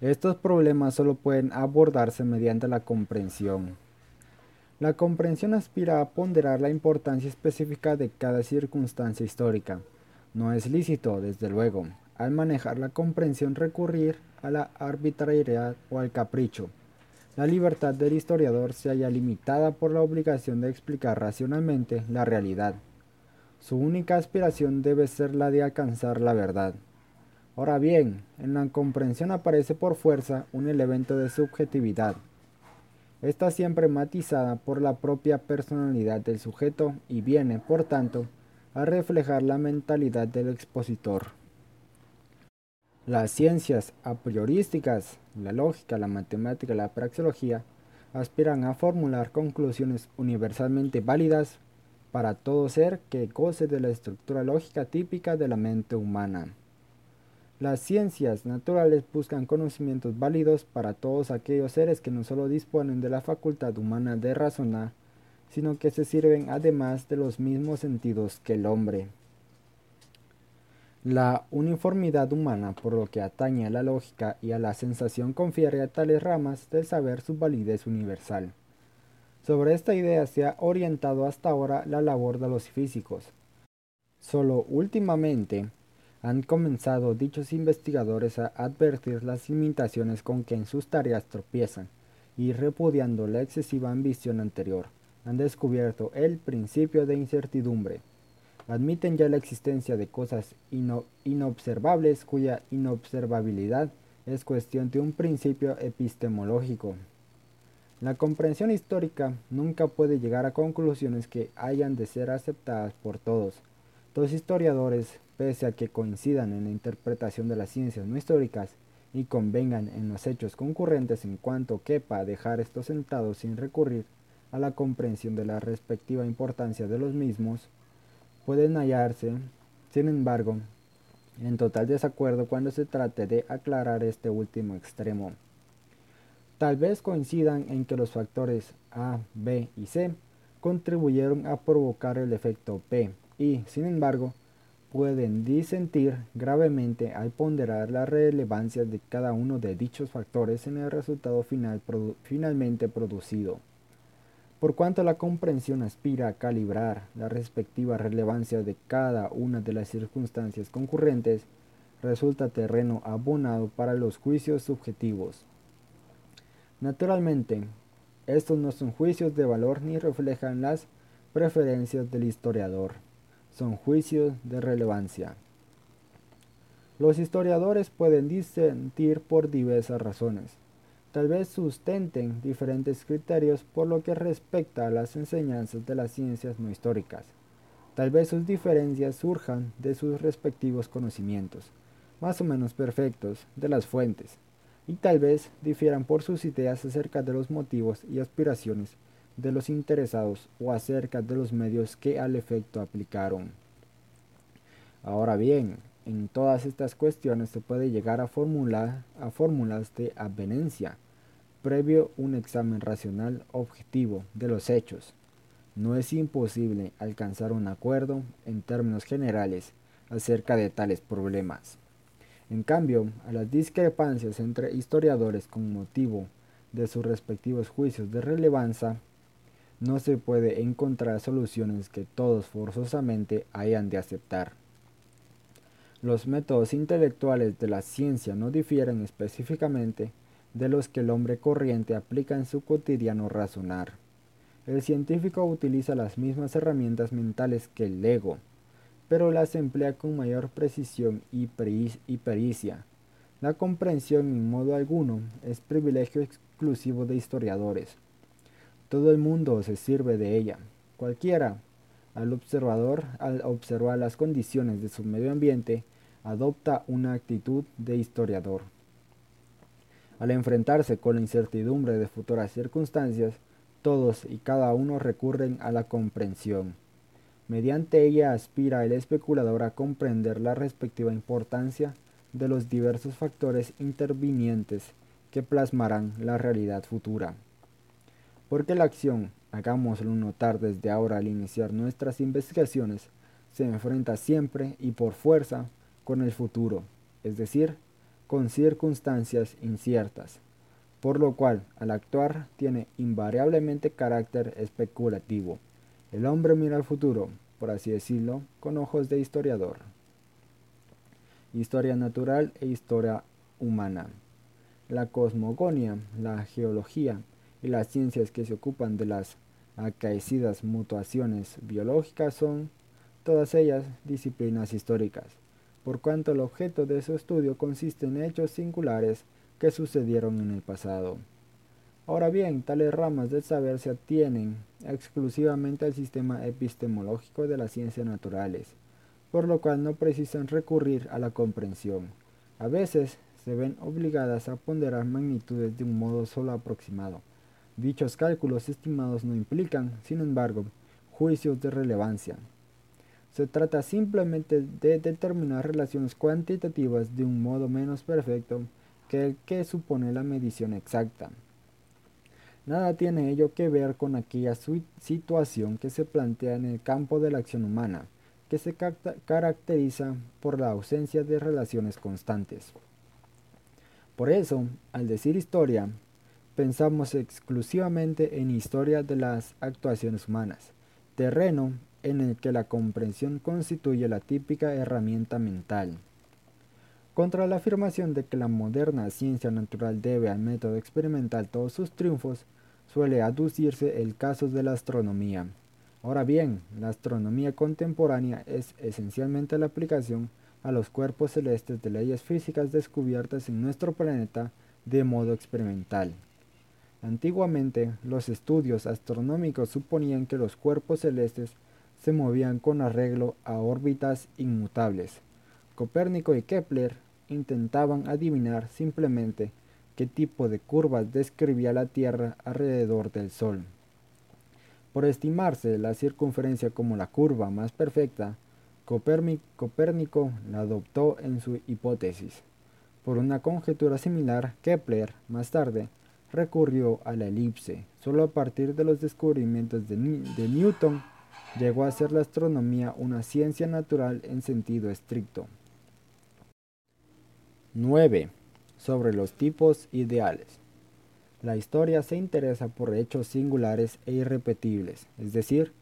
Estos problemas solo pueden abordarse mediante la comprensión. La comprensión aspira a ponderar la importancia específica de cada circunstancia histórica. No es lícito, desde luego, al manejar la comprensión recurrir a la arbitrariedad o al capricho. La libertad del historiador se halla limitada por la obligación de explicar racionalmente la realidad. Su única aspiración debe ser la de alcanzar la verdad. Ahora bien, en la comprensión aparece por fuerza un elemento de subjetividad. Está siempre matizada por la propia personalidad del sujeto y viene, por tanto, a reflejar la mentalidad del expositor. Las ciencias a priorísticas, la lógica, la matemática la praxeología, aspiran a formular conclusiones universalmente válidas para todo ser que goce de la estructura lógica típica de la mente humana. Las ciencias naturales buscan conocimientos válidos para todos aquellos seres que no solo disponen de la facultad humana de razonar, sino que se sirven además de los mismos sentidos que el hombre. La uniformidad humana, por lo que atañe a la lógica y a la sensación, confiere a tales ramas del saber su validez universal. Sobre esta idea se ha orientado hasta ahora la labor de los físicos. Solo últimamente, han comenzado dichos investigadores a advertir las limitaciones con que en sus tareas tropiezan, y repudiando la excesiva ambición anterior, han descubierto el principio de incertidumbre. Admiten ya la existencia de cosas inobservables cuya inobservabilidad es cuestión de un principio epistemológico. La comprensión histórica nunca puede llegar a conclusiones que hayan de ser aceptadas por todos. Los historiadores pese a que coincidan en la interpretación de las ciencias no históricas y convengan en los hechos concurrentes en cuanto quepa dejar estos sentados sin recurrir a la comprensión de la respectiva importancia de los mismos, pueden hallarse, sin embargo, en total desacuerdo cuando se trate de aclarar este último extremo. Tal vez coincidan en que los factores A, B y C contribuyeron a provocar el efecto P y, sin embargo, pueden disentir gravemente al ponderar la relevancia de cada uno de dichos factores en el resultado final finalmente producido. Por cuanto la comprensión aspira a calibrar la respectiva relevancia de cada una de las circunstancias concurrentes, resulta terreno abonado para los juicios subjetivos. Naturalmente, estos no son juicios de valor ni reflejan las preferencias del historiador son juicios de relevancia. Los historiadores pueden disentir por diversas razones. Tal vez sustenten diferentes criterios por lo que respecta a las enseñanzas de las ciencias no históricas. Tal vez sus diferencias surjan de sus respectivos conocimientos, más o menos perfectos, de las fuentes, y tal vez difieran por sus ideas acerca de los motivos y aspiraciones de los interesados o acerca de los medios que al efecto aplicaron. Ahora bien, en todas estas cuestiones se puede llegar a, formular, a fórmulas de avenencia, previo un examen racional objetivo de los hechos. No es imposible alcanzar un acuerdo en términos generales acerca de tales problemas. En cambio, a las discrepancias entre historiadores con motivo de sus respectivos juicios de relevancia, no se puede encontrar soluciones que todos forzosamente hayan de aceptar. Los métodos intelectuales de la ciencia no difieren específicamente de los que el hombre corriente aplica en su cotidiano razonar. El científico utiliza las mismas herramientas mentales que el ego, pero las emplea con mayor precisión y, pericia. La comprensión en modo alguno es privilegio exclusivo de historiadores. Todo el mundo se sirve de ella. Cualquiera, al observador, al observar las condiciones de su medio ambiente, adopta una actitud de historiador. Al enfrentarse con la incertidumbre de futuras circunstancias, todos y cada uno recurren a la comprensión. Mediante ella aspira el especulador a comprender la respectiva importancia de los diversos factores intervinientes que plasmarán la realidad futura porque la acción hagámoslo notar desde ahora al iniciar nuestras investigaciones, se enfrenta siempre y por fuerza con el futuro, es decir, con circunstancias inciertas, por lo cual al actuar tiene invariablemente carácter especulativo. El hombre mira al futuro, por así decirlo, con ojos de historiador. Historia natural e historia humana. La cosmogonia, la geología y las ciencias que se ocupan de las acaecidas mutuaciones biológicas son, todas ellas, disciplinas históricas, por cuanto el objeto de su estudio consiste en hechos singulares que sucedieron en el pasado. Ahora bien, tales ramas del saber se atienen exclusivamente al sistema epistemológico de las ciencias naturales, por lo cual no precisan recurrir a la comprensión. A veces se ven obligadas a ponderar magnitudes de un modo solo aproximado. Dichos cálculos estimados no implican, sin embargo, juicios de relevancia. Se trata simplemente de determinar relaciones cuantitativas de un modo menos perfecto que el que supone la medición exacta. Nada tiene ello que ver con aquella situación que se plantea en el campo de la acción humana, que se caracteriza por la ausencia de relaciones constantes. Por eso, al decir historia, pensamos exclusivamente en historia de las actuaciones humanas, terreno en el que la comprensión constituye la típica herramienta mental. Contra la afirmación de que la moderna ciencia natural debe al método experimental todos sus triunfos, suele aducirse el caso de la astronomía. Ahora bien, la astronomía contemporánea es esencialmente la aplicación a los cuerpos celestes de leyes físicas descubiertas en nuestro planeta de modo experimental. Antiguamente, los estudios astronómicos suponían que los cuerpos celestes se movían con arreglo a órbitas inmutables. Copérnico y Kepler intentaban adivinar simplemente qué tipo de curvas describía la Tierra alrededor del Sol. Por estimarse la circunferencia como la curva más perfecta, Copérnico la adoptó en su hipótesis. Por una conjetura similar, Kepler, más tarde, recurrió a la elipse. Solo a partir de los descubrimientos de, Newton llegó a ser la astronomía una ciencia natural en sentido estricto. 9. Sobre los tipos ideales. La historia se interesa por hechos singulares e irrepetibles, es decir,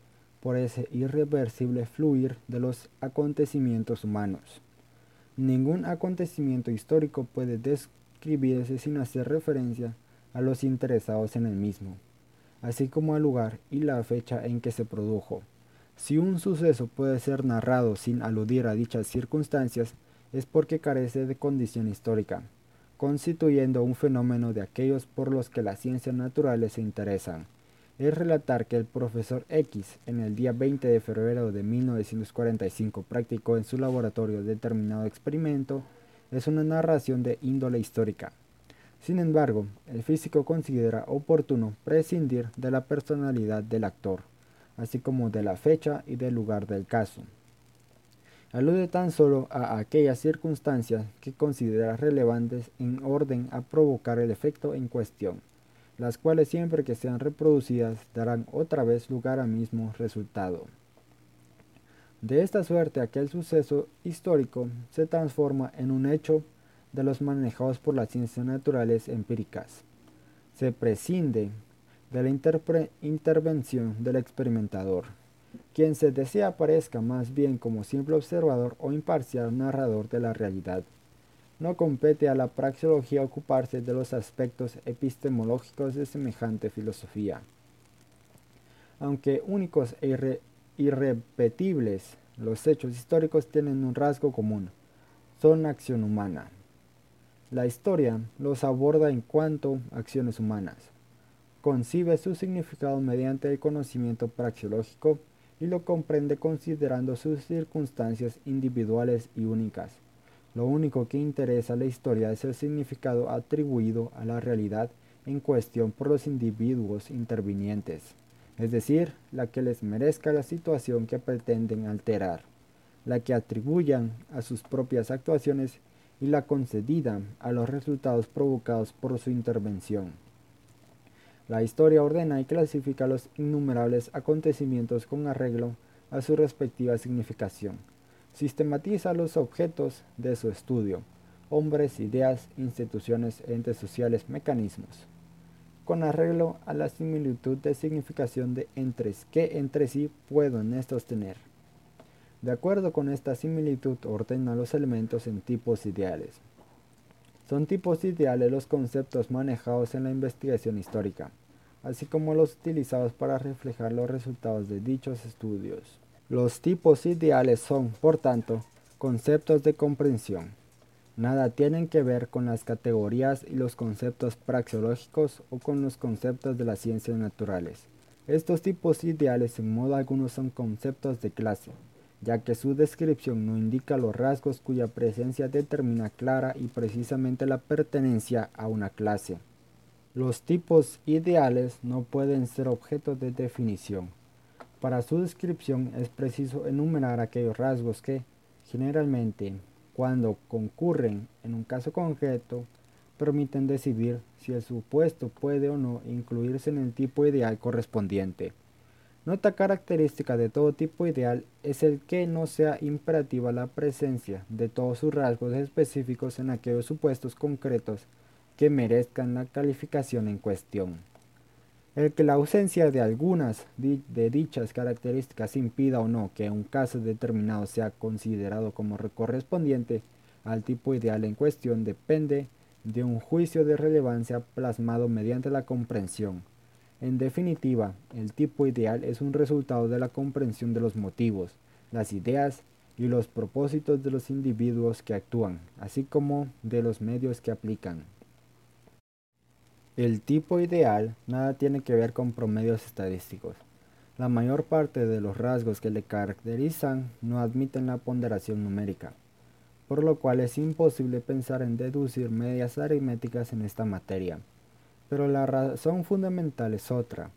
por ese irreversible fluir de los acontecimientos humanos. Ningún acontecimiento histórico puede describirse sin hacer referencia a los interesados en el mismo, así como al lugar y la fecha en que se produjo. Si un suceso puede ser narrado sin aludir a dichas circunstancias, es porque carece de condición histórica, constituyendo un fenómeno de aquellos por los que las ciencias naturales se interesan es relatar que el profesor X en el día 20 de febrero de 1945 practicó en su laboratorio determinado experimento es una narración de índole histórica. Sin embargo, el físico considera oportuno prescindir de la personalidad del actor, así como de la fecha y del lugar del caso. Alude tan solo a aquellas circunstancias que considera relevantes en orden a provocar el efecto en cuestión las cuales siempre que sean reproducidas darán otra vez lugar al mismo resultado. De esta suerte aquel suceso histórico se transforma en un hecho de los manejados por las ciencias naturales empíricas. Se prescinde de la intervención del experimentador, quien se desea aparezca más bien como simple observador o imparcial narrador de la realidad. No compete a la praxeología ocuparse de los aspectos epistemológicos de semejante filosofía. Aunque únicos e irrepetibles, los hechos históricos tienen un rasgo común. Son acción humana. La historia los aborda en cuanto a acciones humanas. Concibe su significado mediante el conocimiento praxeológico y lo comprende considerando sus circunstancias individuales y únicas. Lo único que interesa a la historia es el significado atribuido a la realidad en cuestión por los individuos intervinientes, es decir, la que les merezca la situación que pretenden alterar, la que atribuyan a sus propias actuaciones y la concedida a los resultados provocados por su intervención. La historia ordena y clasifica los innumerables acontecimientos con arreglo a su respectiva significación. Sistematiza los objetos de su estudio, hombres, ideas, instituciones, entes sociales, mecanismos, con arreglo a la similitud de significación de entre que entre sí pueden estos tener. De acuerdo con esta similitud, ordena los elementos en tipos ideales. Son tipos ideales los conceptos manejados en la investigación histórica, así como los utilizados para reflejar los resultados de dichos estudios. Los tipos ideales son, por tanto, conceptos de comprensión. Nada tienen que ver con las categorías y los conceptos praxeológicos o con los conceptos de las ciencias naturales. Estos tipos ideales en modo alguno son conceptos de clase, ya que su descripción no indica los rasgos cuya presencia determina clara y precisamente la pertenencia a una clase. Los tipos ideales no pueden ser objeto de definición. Para su descripción es preciso enumerar aquellos rasgos que, generalmente, cuando concurren en un caso concreto, permiten decidir si el supuesto puede o no incluirse en el tipo ideal correspondiente. Nota característica de todo tipo ideal es el que no sea imperativa la presencia de todos sus rasgos específicos en aquellos supuestos concretos que merezcan la calificación en cuestión. El que la ausencia de algunas de dichas características impida o no que un caso determinado sea considerado como correspondiente al tipo ideal en cuestión depende de un juicio de relevancia plasmado mediante la comprensión. En definitiva, el tipo ideal es un resultado de la comprensión de los motivos, las ideas y los propósitos de los individuos que actúan, así como de los medios que aplican. El tipo ideal nada tiene que ver con promedios estadísticos. La mayor parte de los rasgos que le caracterizan no admiten la ponderación numérica, por lo cual es imposible pensar en deducir medias aritméticas en esta materia. Pero la razón fundamental es otra.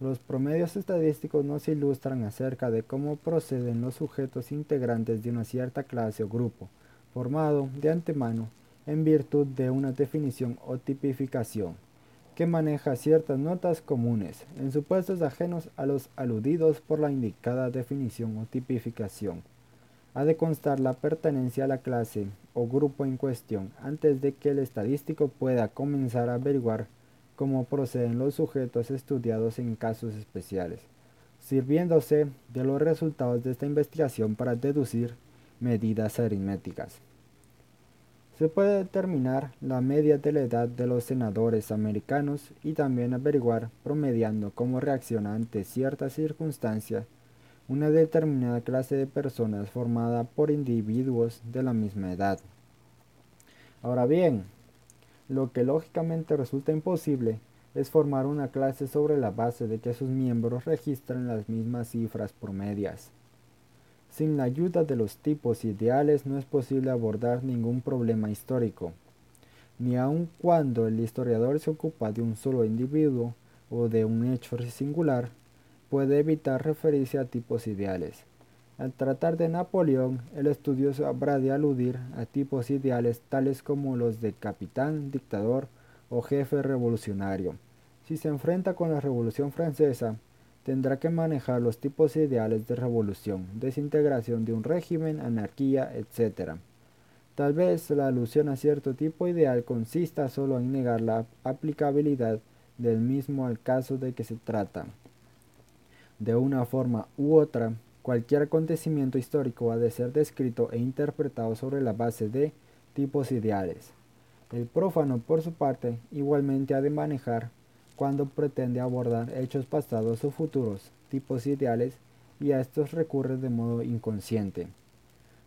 Los promedios estadísticos nos ilustran acerca de cómo proceden los sujetos integrantes de una cierta clase o grupo, formado de antemano en virtud de una definición o tipificación que maneja ciertas notas comunes en supuestos ajenos a los aludidos por la indicada definición o tipificación. Ha de constar la pertenencia a la clase o grupo en cuestión antes de que el estadístico pueda comenzar a averiguar cómo proceden los sujetos estudiados en casos especiales, sirviéndose de los resultados de esta investigación para deducir medidas aritméticas. Se puede determinar la media de la edad de los senadores americanos y también averiguar, promediando cómo reacciona ante ciertas circunstancias, una determinada clase de personas formada por individuos de la misma edad. Ahora bien, lo que lógicamente resulta imposible es formar una clase sobre la base de que sus miembros registren las mismas cifras promedias. Sin la ayuda de los tipos ideales no es posible abordar ningún problema histórico, ni aun cuando el historiador se ocupa de un solo individuo o de un hecho singular, puede evitar referirse a tipos ideales. Al tratar de Napoleón, el estudioso habrá de aludir a tipos ideales tales como los de capitán, dictador o jefe revolucionario. Si se enfrenta con la Revolución Francesa, tendrá que manejar los tipos ideales de revolución, desintegración de un régimen, anarquía, etc. Tal vez la alusión a cierto tipo ideal consista solo en negar la aplicabilidad del mismo al caso de que se trata. De una forma u otra, cualquier acontecimiento histórico ha de ser descrito e interpretado sobre la base de tipos ideales. El prófano, por su parte, igualmente ha de manejar cuando pretende abordar hechos pasados o futuros, tipos ideales, y a estos recurre de modo inconsciente.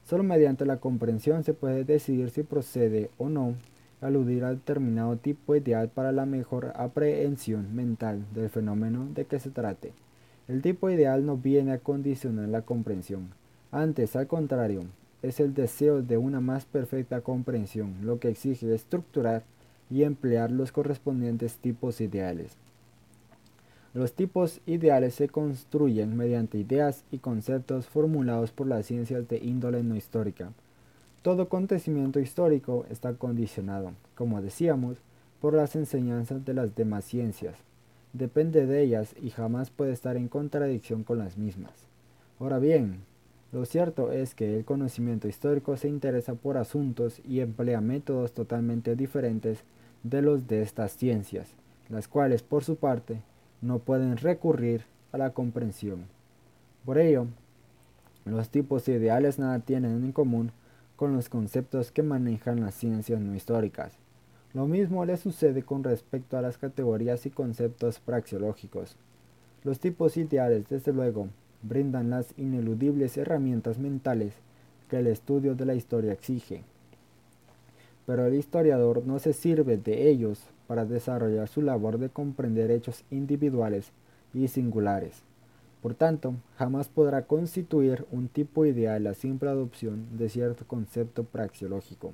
Solo mediante la comprensión se puede decidir si procede o no aludir a determinado tipo ideal para la mejor aprehensión mental del fenómeno de que se trate. El tipo ideal no viene a condicionar la comprensión. Antes, al contrario, es el deseo de una más perfecta comprensión lo que exige estructurar y emplear los correspondientes tipos ideales. Los tipos ideales se construyen mediante ideas y conceptos formulados por las ciencias de índole no histórica. Todo acontecimiento histórico está condicionado, como decíamos, por las enseñanzas de las demás ciencias. Depende de ellas y jamás puede estar en contradicción con las mismas. Ahora bien, lo cierto es que el conocimiento histórico se interesa por asuntos y emplea métodos totalmente diferentes de los de estas ciencias, las cuales por su parte no pueden recurrir a la comprensión. Por ello, los tipos ideales nada tienen en común con los conceptos que manejan las ciencias no históricas. Lo mismo le sucede con respecto a las categorías y conceptos praxeológicos. Los tipos ideales, desde luego, brindan las ineludibles herramientas mentales que el estudio de la historia exige. Pero el historiador no se sirve de ellos para desarrollar su labor de comprender hechos individuales y singulares. Por tanto, jamás podrá constituir un tipo ideal la simple adopción de cierto concepto praxeológico.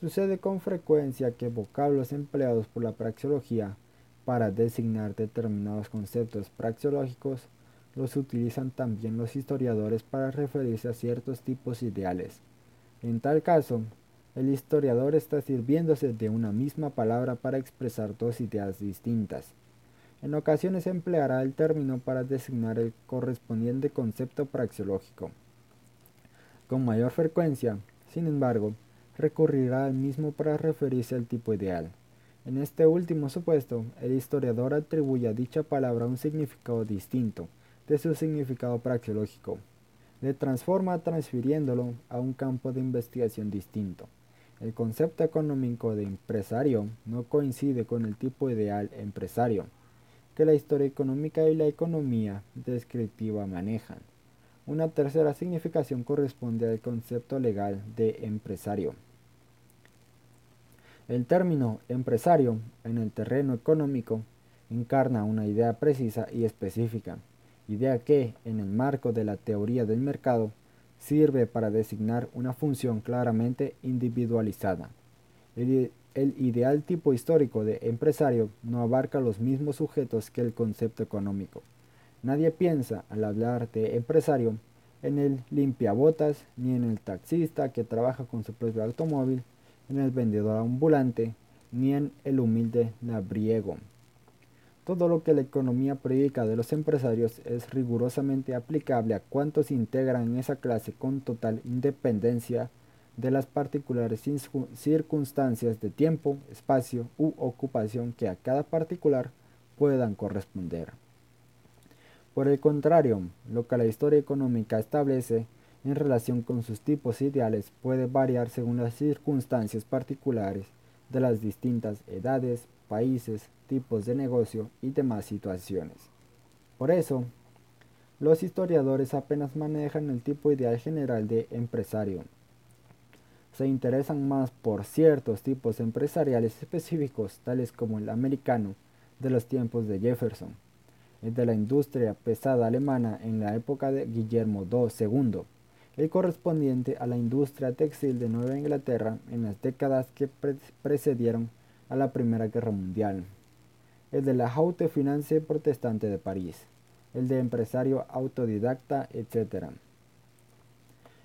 Sucede con frecuencia que vocablos empleados por la praxeología para designar determinados conceptos praxeológicos los utilizan también los historiadores para referirse a ciertos tipos ideales. En tal caso, el historiador está sirviéndose de una misma palabra para expresar dos ideas distintas. En ocasiones empleará el término para designar el correspondiente concepto praxeológico. Con mayor frecuencia, sin embargo, recurrirá al mismo para referirse al tipo ideal. En este último supuesto, el historiador atribuye a dicha palabra un significado distinto de su significado praxeológico. Le transforma transfiriéndolo a un campo de investigación distinto. El concepto económico de empresario no coincide con el tipo ideal empresario que la historia económica y la economía descriptiva manejan. Una tercera significación corresponde al concepto legal de empresario. El término empresario en el terreno económico encarna una idea precisa y específica, idea que, en el marco de la teoría del mercado, sirve para designar una función claramente individualizada. El, ideal tipo histórico de empresario no abarca los mismos sujetos que el concepto económico. Nadie piensa, al hablar de empresario, en el limpiabotas, ni en el taxista que trabaja con su propio automóvil, en el vendedor ambulante, ni en el humilde labriego. Todo lo que la economía predica de los empresarios es rigurosamente aplicable a cuantos integran esa clase con total independencia de las particulares circunstancias de tiempo, espacio u ocupación que a cada particular puedan corresponder. Por el contrario, lo que la historia económica establece en relación con sus tipos ideales puede variar según las circunstancias particulares de las distintas edades, países, tipos de negocio y demás situaciones. Por eso, los historiadores apenas manejan el tipo ideal general de empresario, se interesan más por ciertos tipos empresariales específicos, tales como el americano de los tiempos de Jefferson, el de la industria pesada alemana en la época de Guillermo II, el correspondiente a la industria textil de Nueva Inglaterra en las décadas que precedieron a la Primera Guerra Mundial, el de la Haute Finance protestante de París, el de empresario autodidacta, etc.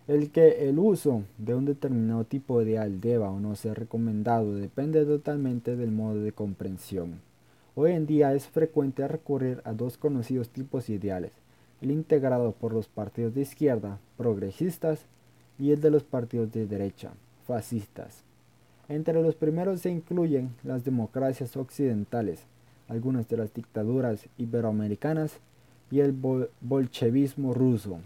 El que el uso de un determinado tipo de ideal deba o no ser recomendado depende totalmente del modo de comprensión. Hoy en día es frecuente recurrir a dos conocidos tipos ideales, el integrado por los partidos de izquierda, progresistas, y el de los partidos de derecha, fascistas. Entre los primeros se incluyen las democracias occidentales, algunas de las dictaduras iberoamericanas y el bolchevismo ruso.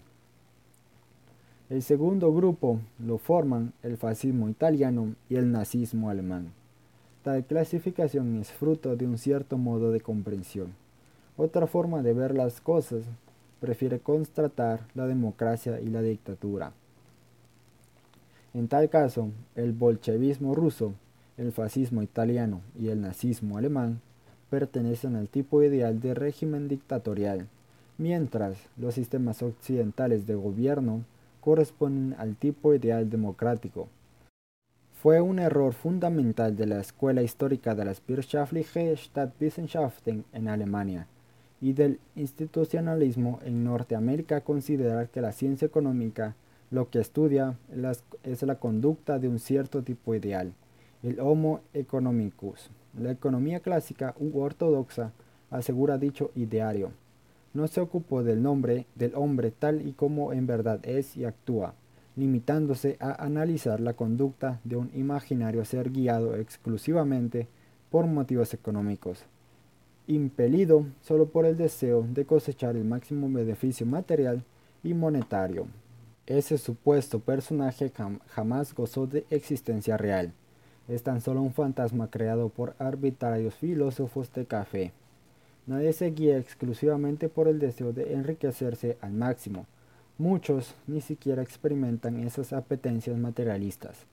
El segundo grupo lo forman el fascismo italiano y el nazismo alemán. Tal clasificación es fruto de un cierto modo de comprensión. Otra forma de ver las cosas prefiere constatar la democracia y la dictadura. En tal caso, el bolchevismo ruso, el fascismo italiano y el nazismo alemán pertenecen al tipo ideal de régimen dictatorial, mientras los sistemas occidentales de gobierno corresponden al tipo ideal democrático. Fue un error fundamental de la escuela histórica de las Wirtschaftliche Stadtwissenschaften en Alemania y del institucionalismo en Norteamérica considerar que la ciencia económica lo que estudia es la conducta de un cierto tipo ideal, el Homo economicus. La economía clásica u ortodoxa asegura dicho ideario. No se ocupó del nombre del hombre tal y como en verdad es y actúa, limitándose a analizar la conducta de un imaginario ser guiado exclusivamente por motivos económicos, impelido solo por el deseo de cosechar el máximo beneficio material y monetario. Ese supuesto personaje jamás gozó de existencia real. Es tan solo un fantasma creado por arbitrarios filósofos de café. Nadie se guía exclusivamente por el deseo de enriquecerse al máximo. Muchos ni siquiera experimentan esas apetencias materialistas.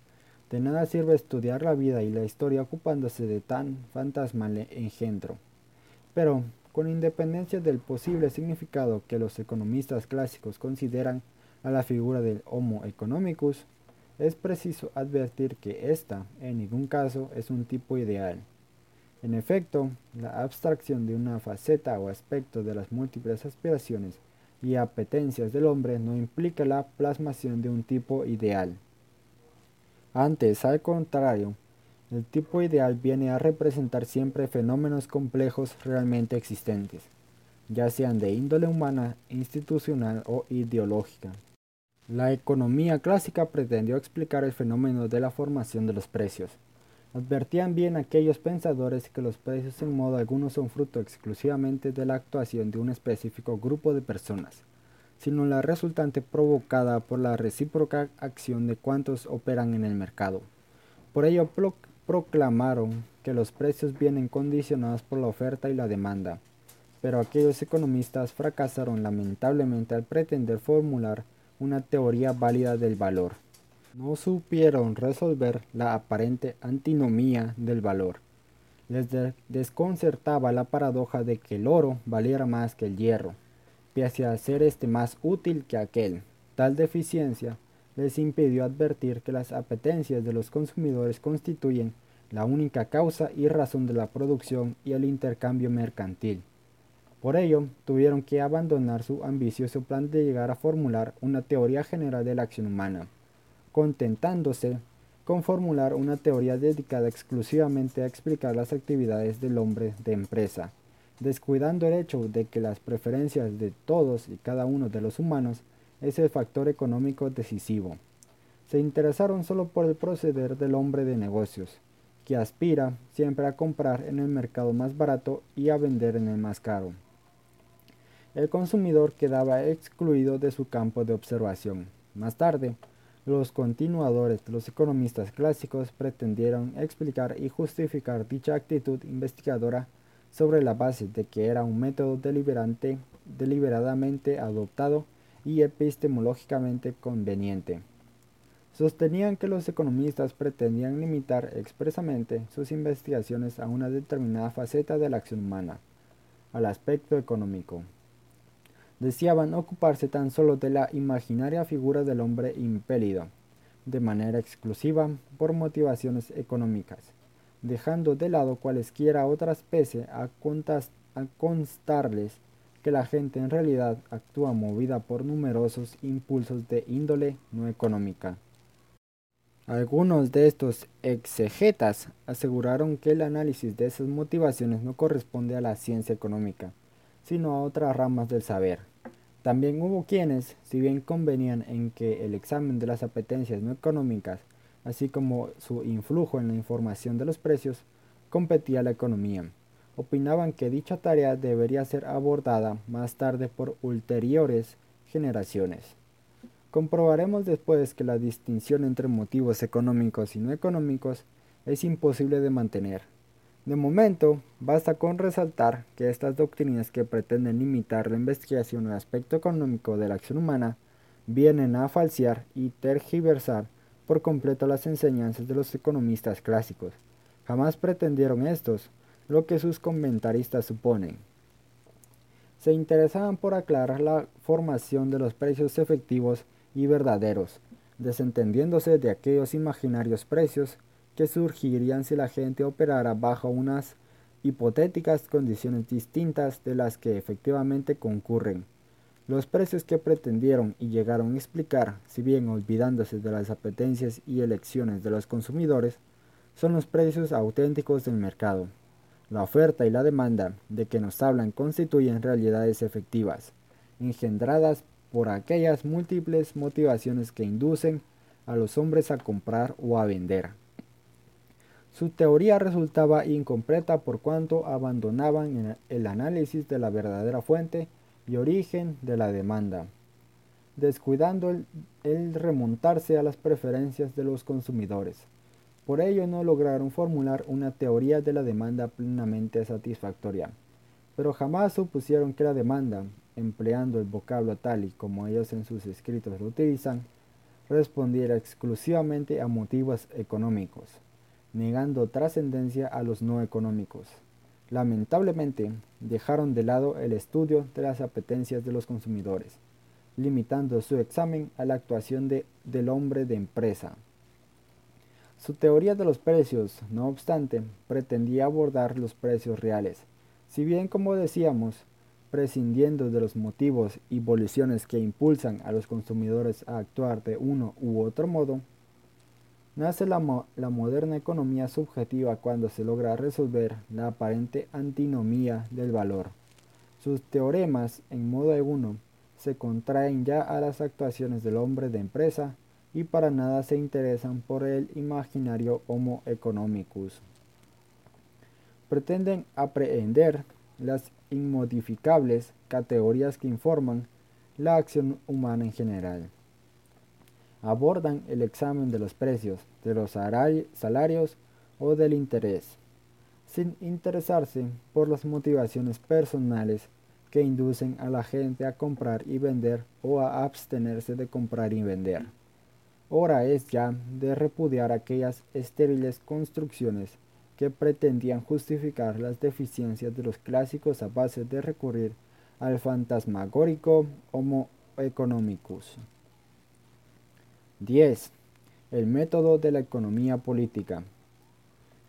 De nada sirve estudiar la vida y la historia ocupándose de tan fantasmal engendro. Pero, con independencia del posible significado que los economistas clásicos consideran a la figura del Homo economicus, es preciso advertir que ésta, en ningún caso, es un tipo ideal. En efecto, la abstracción de una faceta o aspecto de las múltiples aspiraciones y apetencias del hombre no implica la plasmación de un tipo ideal. Antes, al contrario, el tipo ideal viene a representar siempre fenómenos complejos realmente existentes, ya sean de índole humana, institucional o ideológica. La economía clásica pretendió explicar el fenómeno de la formación de los precios. Advertían bien aquellos pensadores que los precios en modo alguno son fruto exclusivamente de la actuación de un específico grupo de personas, sino la resultante provocada por la recíproca acción de cuantos operan en el mercado. Por ello proclamaron que los precios vienen condicionados por la oferta y la demanda, pero aquellos economistas fracasaron lamentablemente al pretender formular una teoría válida del valor. No supieron resolver la aparente antinomía del valor. Les desconcertaba la paradoja de que el oro valiera más que el hierro, pese a ser este más útil que aquel. Tal deficiencia les impidió advertir que las apetencias de los consumidores constituyen la única causa y razón de la producción y el intercambio mercantil. Por ello, tuvieron que abandonar su ambicioso plan de llegar a formular una teoría general de la acción humana, contentándose con formular una teoría dedicada exclusivamente a explicar las actividades del hombre de empresa, descuidando el hecho de que las preferencias de todos y cada uno de los humanos es el factor económico decisivo. Se interesaron solo por el proceder del hombre de negocios, que aspira siempre a comprar en el mercado más barato y a vender en el más caro. El consumidor quedaba excluido de su campo de observación. Más tarde, los continuadores de los economistas clásicos pretendieron explicar y justificar dicha actitud investigadora sobre la base de que era un método deliberante, deliberadamente adoptado y epistemológicamente conveniente. Sostenían que los economistas pretendían limitar expresamente sus investigaciones a una determinada faceta de la acción humana, al aspecto económico. Deseaban ocuparse tan solo de la imaginaria figura del hombre impelido, de manera exclusiva por motivaciones económicas, dejando de lado cualesquiera otras pese a, a constarles que la gente en realidad actúa movida por numerosos impulsos de índole no económica. Algunos de estos exegetas aseguraron que el análisis de esas motivaciones no corresponde a la ciencia económica, sino a otras ramas del saber. También hubo quienes, si bien convenían en que el examen de las apetencias no económicas, así como su influjo en la información de los precios, competía a la economía opinaban que dicha tarea debería ser abordada más tarde por ulteriores generaciones. Comprobaremos después que la distinción entre motivos económicos y no económicos es imposible de mantener. De momento, basta con resaltar que estas doctrinas que pretenden limitar la investigación al aspecto económico de la acción humana vienen a falsear y tergiversar por completo las enseñanzas de los economistas clásicos. Jamás pretendieron estos lo que sus comentaristas suponen. Se interesaban por aclarar la formación de los precios efectivos y verdaderos, desentendiéndose de aquellos imaginarios precios que surgirían si la gente operara bajo unas hipotéticas condiciones distintas de las que efectivamente concurren. Los precios que pretendieron y llegaron a explicar, si bien olvidándose de las apetencias y elecciones de los consumidores, son los precios auténticos del mercado, La oferta y la demanda de que nos hablan constituyen realidades efectivas, engendradas por aquellas múltiples motivaciones que inducen a los hombres a comprar o a vender. Su teoría resultaba incompleta por cuanto abandonaban el análisis de la verdadera fuente y origen de la demanda, descuidando el, remontarse a las preferencias de los consumidores. Por ello no lograron formular una teoría de la demanda plenamente satisfactoria, pero jamás supusieron que la demanda, empleando el vocablo tal y como ellos en sus escritos lo utilizan, respondiera exclusivamente a motivos económicos, negando trascendencia a los no económicos. Lamentablemente, dejaron de lado el estudio de las apetencias de los consumidores, limitando su examen a la actuación de, del hombre de empresa. Su teoría de los precios, no obstante, pretendía abordar los precios reales, si bien, como decíamos, prescindiendo de los motivos y voliciones que impulsan a los consumidores a actuar de uno u otro modo, nace la, la, moderna economía subjetiva cuando se logra resolver la aparente antinomía del valor. Sus teoremas, en modo alguno, se contraen ya a las actuaciones del hombre de empresa y para nada se interesan por el imaginario Homo economicus. Pretenden aprehender las inmodificables categorías que informan la acción humana en general. Abordan el examen de los precios, de los salarios o del interés, sin interesarse por las motivaciones personales que inducen a la gente a comprar y vender o a abstenerse de comprar y vender. Hora es ya de repudiar aquellas estériles construcciones que pretendían justificar las deficiencias de los clásicos a base de recurrir al fantasmagórico Homo economicus. 10. El método de la economía política.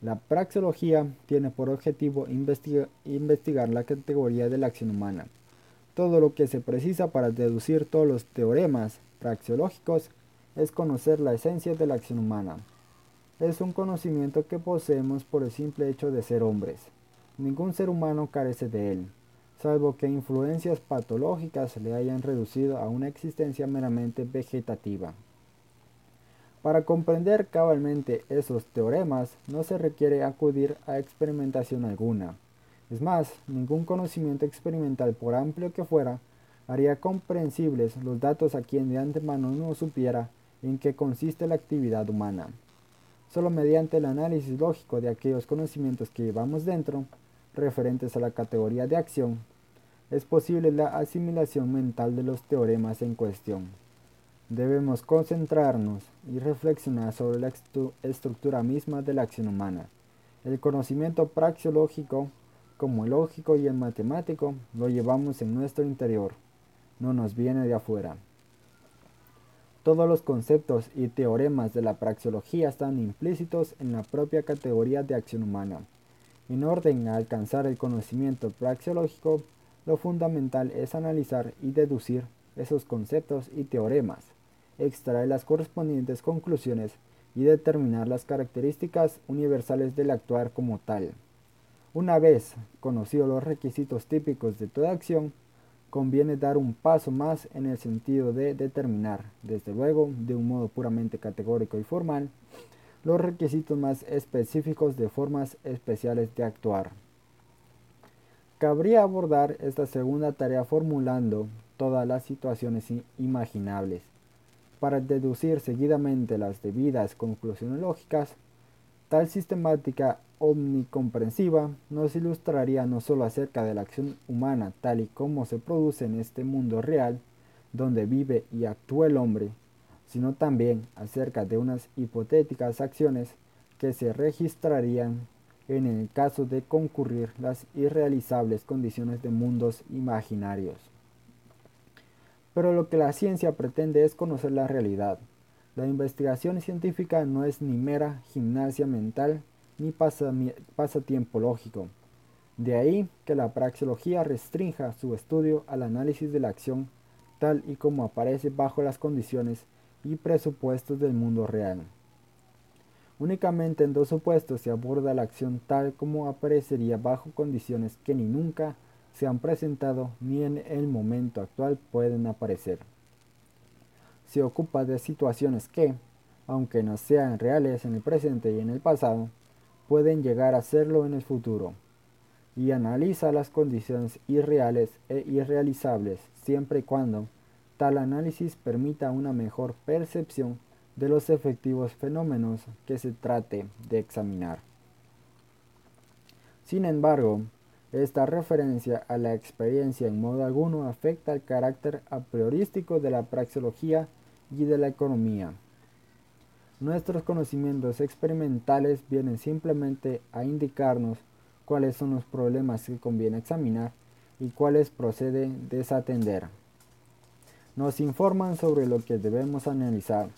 La praxeología tiene por objetivo investigar la categoría de la acción humana. Todo lo que se precisa para deducir todos los teoremas praxeológicos es conocer la esencia de la acción humana. Es un conocimiento que poseemos por el simple hecho de ser hombres. Ningún ser humano carece de él, salvo que influencias patológicas le hayan reducido a una existencia meramente vegetativa. Para comprender cabalmente esos teoremas no se requiere acudir a experimentación alguna. Es más, ningún conocimiento experimental, por amplio que fuera, haría comprensibles los datos a quien de antemano no supiera en qué consiste la actividad humana. Solo mediante el análisis lógico de aquellos conocimientos que llevamos dentro, referentes a la categoría de acción, es posible la asimilación mental de los teoremas en cuestión. Debemos concentrarnos y reflexionar sobre la estructura misma de la acción humana. El conocimiento praxeológico, como el lógico y el matemático, lo llevamos en nuestro interior, no nos viene de afuera. Todos los conceptos y teoremas de la praxeología están implícitos en la propia categoría de acción humana. En orden a alcanzar el conocimiento praxeológico, lo fundamental es analizar y deducir esos conceptos y teoremas, extraer las correspondientes conclusiones y determinar las características universales del actuar como tal. Una vez conocidos los requisitos típicos de toda acción, conviene dar un paso más en el sentido de determinar, desde luego, de un modo puramente categórico y formal, los requisitos más específicos de formas especiales de actuar. Cabría abordar esta segunda tarea formulando todas las situaciones imaginables, para deducir seguidamente las debidas conclusiones lógicas. Tal sistemática omnicomprensiva nos ilustraría no solo acerca de la acción humana tal y como se produce en este mundo real, donde vive y actúa el hombre, sino también acerca de unas hipotéticas acciones que se registrarían en el caso de concurrir las irrealizables condiciones de mundos imaginarios. Pero lo que la ciencia pretende es conocer la realidad. La investigación científica no es ni mera gimnasia mental, ni pasatiempo lógico. De ahí que la praxeología restrinja su estudio al análisis de la acción tal y como aparece bajo las condiciones y presupuestos del mundo real. Únicamente en dos supuestos se aborda la acción tal como aparecería bajo condiciones que ni nunca se han presentado ni en el momento actual pueden aparecer. Se ocupa de situaciones que, aunque no sean reales en el presente y en el pasado, pueden llegar a serlo en el futuro, y analiza las condiciones irreales e irrealizables siempre y cuando tal análisis permita una mejor percepción de los efectivos fenómenos que se trate de examinar. Sin embargo, esta referencia a la experiencia en modo alguno afecta al carácter a priorístico de la praxeología y de la economía. Nuestros conocimientos experimentales vienen simplemente a indicarnos cuáles son los problemas que conviene examinar y cuáles procede desatender. Nos informan sobre lo que debemos analizar,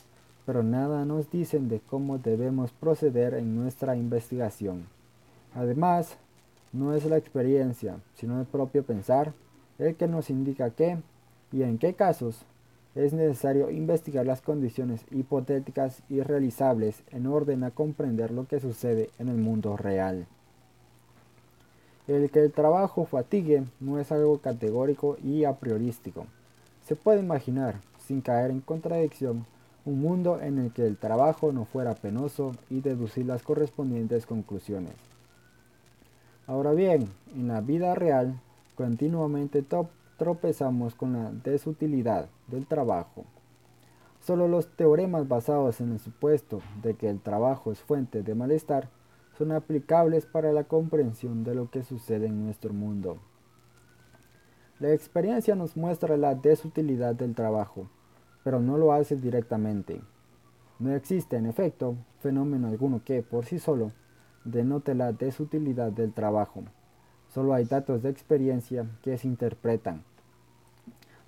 pero nada nos dicen de cómo debemos proceder en nuestra investigación. Además, no es la experiencia, sino el propio pensar, el que nos indica qué y en qué casos es necesario investigar las condiciones hipotéticas y realizables en orden a comprender lo que sucede en el mundo real. El que el trabajo fatigue no es algo categórico y a priorístico. Se puede imaginar, sin caer en contradicción, un mundo en el que el trabajo no fuera penoso y deducir las correspondientes conclusiones. Ahora bien, en la vida real, continuamente tropezamos con la desutilidad del trabajo. Solo los teoremas basados en el supuesto de que el trabajo es fuente de malestar son aplicables para la comprensión de lo que sucede en nuestro mundo. La experiencia nos muestra la desutilidad del trabajo, pero no lo hace directamente. No existe, en efecto, fenómeno alguno que, por sí solo, denote la desutilidad del trabajo. Solo hay datos de experiencia que se interpretan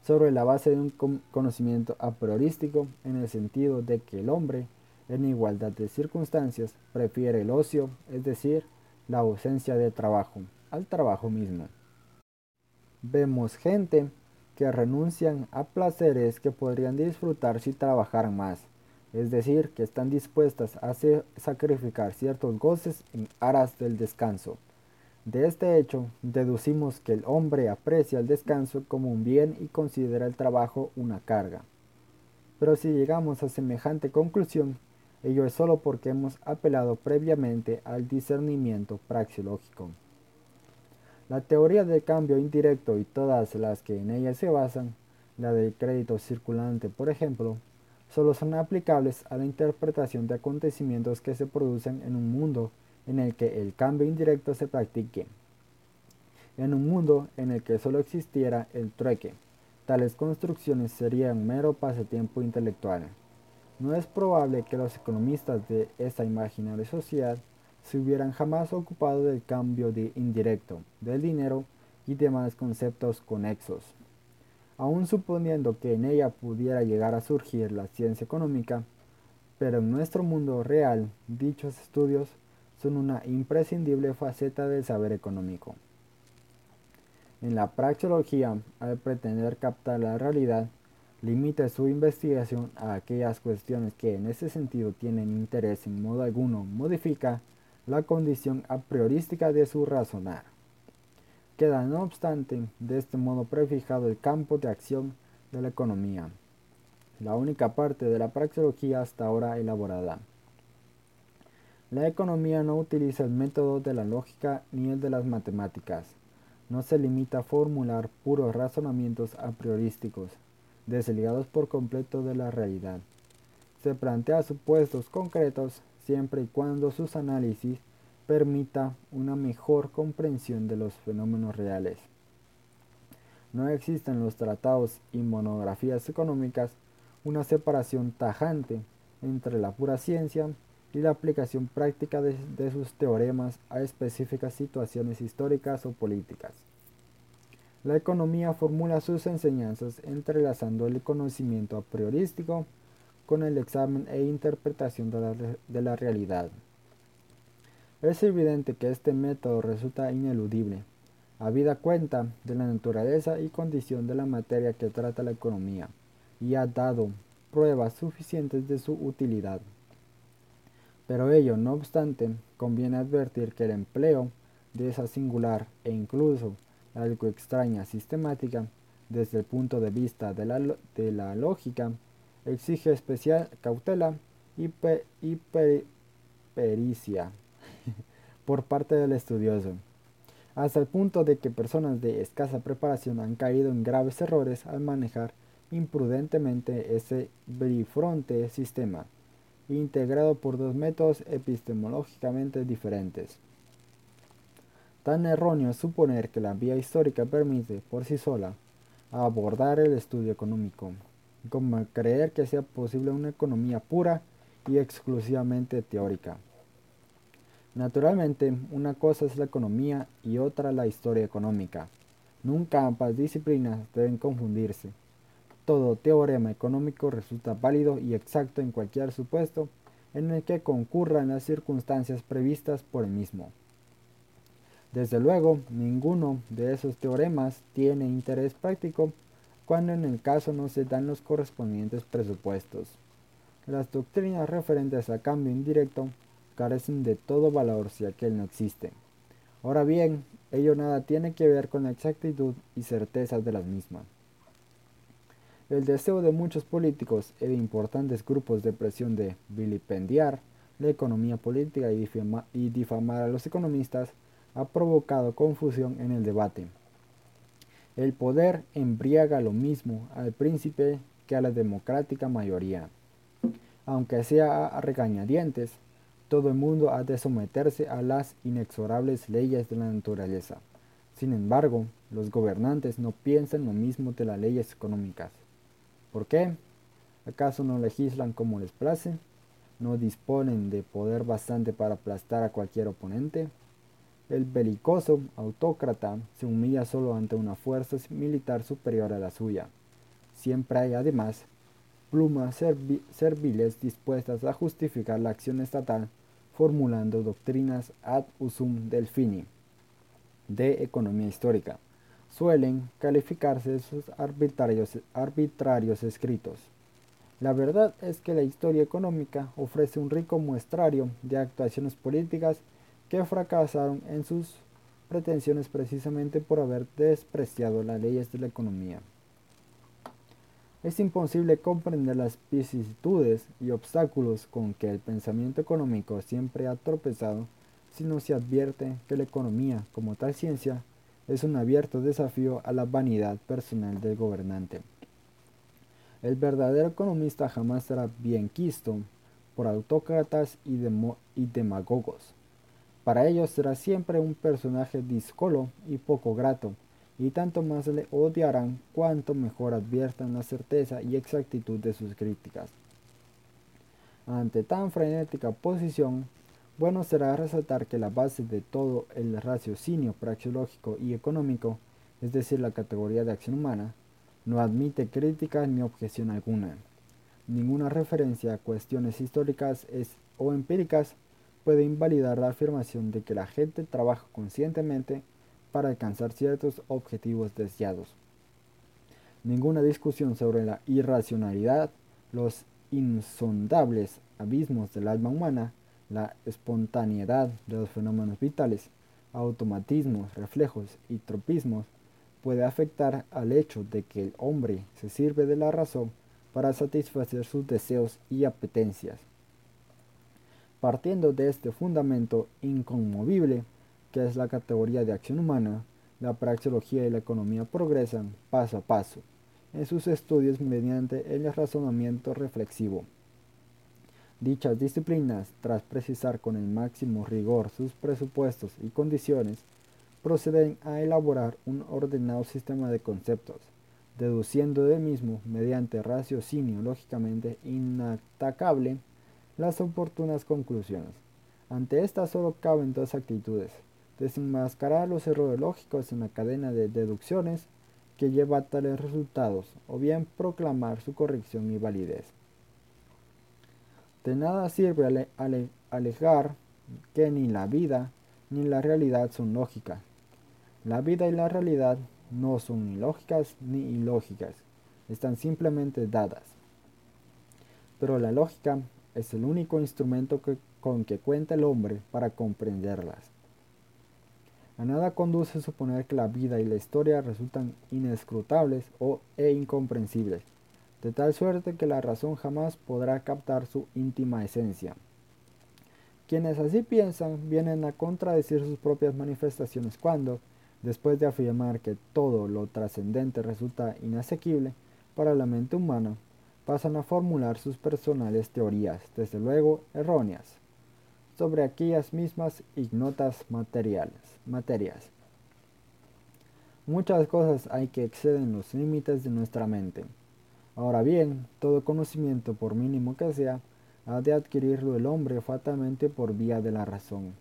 sobre la base de un conocimiento a priorístico en el sentido de que el hombre, en igualdad de circunstancias, prefiere el ocio, es decir, la ausencia de trabajo, al trabajo mismo. Vemos gente que renuncian a placeres que podrían disfrutar si trabajaran más, es decir, que están dispuestas a sacrificar ciertos goces en aras del descanso. De este hecho, deducimos que el hombre aprecia el descanso como un bien y considera el trabajo una carga. Pero si llegamos a semejante conclusión, ello es solo porque hemos apelado previamente al discernimiento praxeológico. La teoría del cambio indirecto y todas las que en ella se basan, la del crédito circulante por ejemplo, solo son aplicables a la interpretación de acontecimientos que se producen en un mundo en el que el cambio indirecto se practique. En un mundo en el que solo existiera el trueque, tales construcciones serían mero pasatiempo intelectual. No es probable que los economistas de esa imaginaria sociedad se hubieran jamás ocupado del cambio de indirecto, del dinero y demás conceptos conexos. Aun suponiendo que en ella pudiera llegar a surgir la ciencia económica, pero en nuestro mundo real dichos estudios son una imprescindible faceta del saber económico. En la praxeología, al pretender captar la realidad, limita su investigación a aquellas cuestiones que en ese sentido tienen interés en modo alguno, modifica la condición a priorística de su razonar. Queda no obstante de este modo prefijado el campo de acción de la economía, la única parte de la praxeología hasta ahora elaborada. La economía no utiliza el método de la lógica ni el de las matemáticas. No se limita a formular puros razonamientos a priorísticos, desligados por completo de la realidad. Se plantea supuestos concretos siempre y cuando sus análisis permita una mejor comprensión de los fenómenos reales. No existe en los tratados y monografías económicas una separación tajante entre la pura ciencia y la aplicación práctica de, sus teoremas a específicas situaciones históricas o políticas. La economía formula sus enseñanzas entrelazando el conocimiento a priorístico con el examen e interpretación de la realidad. Es evidente que este método resulta ineludible, habida cuenta de la naturaleza y condición de la materia que trata la economía, y ha dado pruebas suficientes de su utilidad. Pero ello, no obstante, conviene advertir que el empleo de esa singular e incluso algo extraña sistemática desde el punto de vista de la, lógica exige especial cautela y, pericia por parte del estudioso, hasta el punto de que personas de escasa preparación han caído en graves errores al manejar imprudentemente ese bifronte sistema, integrado por dos métodos epistemológicamente diferentes. Tan erróneo es suponer que la vía histórica permite, por sí sola, abordar el estudio económico, como creer que sea posible una economía pura y exclusivamente teórica. Naturalmente, una cosa es la economía y otra la historia económica. Nunca ambas disciplinas deben confundirse. Todo teorema económico resulta válido y exacto en cualquier supuesto en el que concurran las circunstancias previstas por el mismo. Desde luego, ninguno de esos teoremas tiene interés práctico cuando en el caso no se dan los correspondientes presupuestos. Las doctrinas referentes a cambio indirecto carecen de todo valor si aquel no existe. Ahora bien, ello nada tiene que ver con la exactitud y certeza de las mismas. El deseo de muchos políticos y de importantes grupos de presión de vilipendiar la economía política y difamar a los economistas ha provocado confusión en el debate. El poder embriaga lo mismo al príncipe que a la democrática mayoría. Aunque sea a regañadientes, todo el mundo ha de someterse a las inexorables leyes de la naturaleza. Sin embargo, los gobernantes no piensan lo mismo de las leyes económicas. ¿Por qué? ¿Acaso no legislan como les place? ¿No disponen de poder bastante para aplastar a cualquier oponente? El belicoso autócrata se humilla solo ante una fuerza militar superior a la suya. Siempre hay, además, plumas serviles dispuestas a justificar la acción estatal, formulando doctrinas ad usum delfini de economía histórica. Suelen calificarse sus arbitrarios, arbitrarios escritos. La verdad es que la historia económica ofrece un rico muestrario de actuaciones políticas que fracasaron en sus pretensiones precisamente por haber despreciado las leyes de la economía. Es imposible comprender las vicisitudes y obstáculos con que el pensamiento económico siempre ha tropezado si no se advierte que la economía, como tal ciencia, es un abierto desafío a la vanidad personal del gobernante. El verdadero economista jamás será bien quisto por autócratas y, y demagogos. Para ellos será siempre un personaje discolo y poco grato, y tanto más le odiarán cuanto mejor adviertan la certeza y exactitud de sus críticas. Ante tan frenética posición, bueno será resaltar que la base de todo el raciocinio praxeológico y económico, es decir, la categoría de acción humana, no admite crítica ni objeción alguna. Ninguna referencia a cuestiones históricas o empíricas puede invalidar la afirmación de que la gente trabaja conscientemente para alcanzar ciertos objetivos deseados. Ninguna discusión sobre la irracionalidad, los insondables abismos del alma humana, la espontaneidad de los fenómenos vitales, automatismos, reflejos y tropismos puede afectar al hecho de que el hombre se sirve de la razón para satisfacer sus deseos y apetencias. Partiendo de este fundamento inconmovible, que es la categoría de acción humana, la praxeología y la economía progresan paso a paso en sus estudios mediante el razonamiento reflexivo. Dichas disciplinas, tras precisar con el máximo rigor sus presupuestos y condiciones, proceden a elaborar un ordenado sistema de conceptos, deduciendo del mismo mediante raciocinio lógicamente inatacable las oportunas conclusiones. Ante estas solo caben dos actitudes, desenmascarar los errores lógicos en la cadena de deducciones que lleva a tales resultados, o bien proclamar su corrección y validez. De nada sirve alegar que ni la vida ni la realidad son lógicas. La vida y la realidad no son ni lógicas ni ilógicas, están simplemente dadas. Pero la lógica es el único instrumento con que cuenta el hombre para comprenderlas. A nada conduce suponer que la vida y la historia resultan inescrutables o, e incomprensibles, de tal suerte que la razón jamás podrá captar su íntima esencia. Quienes así piensan vienen a contradecir sus propias manifestaciones cuando, después de afirmar que todo lo trascendente resulta inasequible para la mente humana, pasan a formular sus personales teorías, desde luego erróneas, sobre aquellas mismas ignotas materiales, materias. Muchas cosas hay que exceden los límites de nuestra mente. Ahora bien, todo conocimiento, por mínimo que sea, ha de adquirirlo el hombre fatalmente por vía de la razón.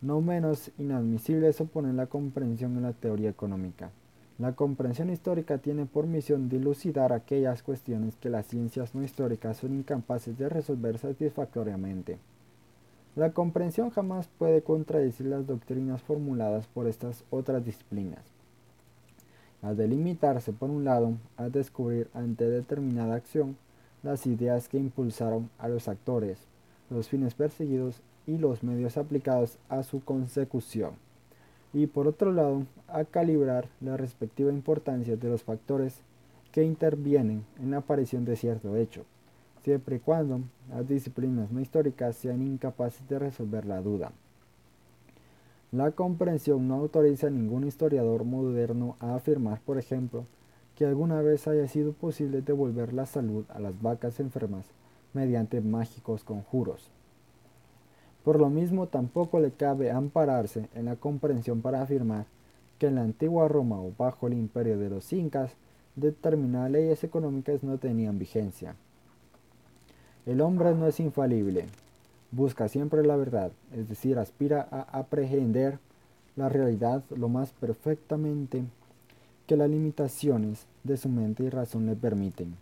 No menos inadmisible es oponer la comprensión en la teoría económica. La comprensión histórica tiene por misión dilucidar aquellas cuestiones que las ciencias no históricas son incapaces de resolver satisfactoriamente. La comprensión jamás puede contradecir las doctrinas formuladas por estas otras disciplinas. A delimitarse, por un lado, a descubrir ante determinada acción las ideas que impulsaron a los actores, los fines perseguidos y los medios aplicados a su consecución. Y por otro lado, a calibrar la respectiva importancia de los factores que intervienen en la aparición de cierto hecho, siempre y cuando las disciplinas no históricas sean incapaces de resolver la duda. La comprensión no autoriza a ningún historiador moderno a afirmar, por ejemplo, que alguna vez haya sido posible devolver la salud a las vacas enfermas mediante mágicos conjuros. Por lo mismo tampoco le cabe ampararse en la comprensión para afirmar que en la antigua Roma o bajo el imperio de los incas determinadas leyes económicas no tenían vigencia. El hombre no es infalible, busca siempre la verdad, es decir, aspira a aprehender la realidad lo más perfectamente que las limitaciones de su mente y razón le permiten.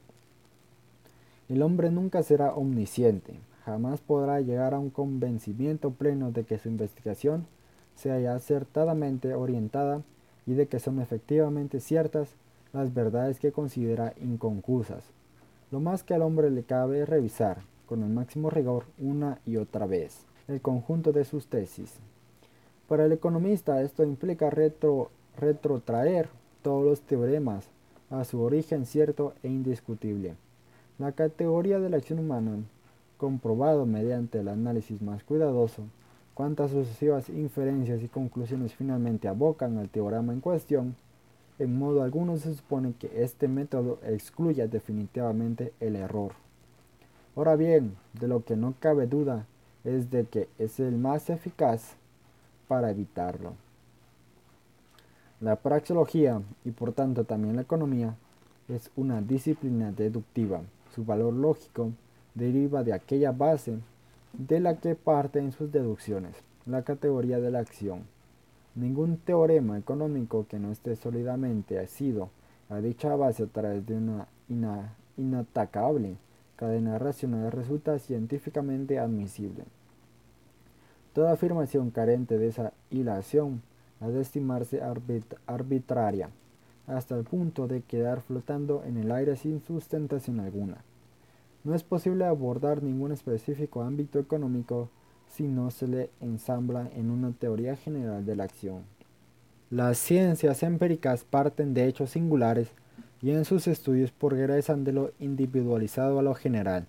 El hombre nunca será omnisciente, jamás podrá llegar a un convencimiento pleno de que su investigación sea acertadamente orientada y de que son efectivamente ciertas las verdades que considera inconcusas. Lo más que al hombre le cabe es revisar, con el máximo rigor, una y otra vez, el conjunto de sus tesis. Para el economista esto implica retro, retrotraer todos los teoremas a su origen cierto e indiscutible. La categoría de la acción humana comprobado mediante el análisis más cuidadoso cuántas sucesivas inferencias y conclusiones finalmente abocan al teorema en cuestión, en modo alguno se supone que este método excluye definitivamente el error. Ahora bien, de lo que no cabe duda es de que es el más eficaz para evitarlo. La praxeología y por tanto también la economía es una disciplina deductiva. Su valor lógico deriva de aquella base de la que parten sus deducciones, la categoría de la acción. Ningún teorema económico que no esté sólidamente asido a dicha base a través de una inatacable cadena racional resulta científicamente admisible. Toda afirmación carente de esa hilación ha de estimarse arbitraria, hasta el punto de quedar flotando en el aire sin sustentación alguna. No es posible abordar ningún específico ámbito económico si no se le ensambla en una teoría general de la acción. Las ciencias empíricas parten de hechos singulares y en sus estudios progresan de lo individualizado a lo general.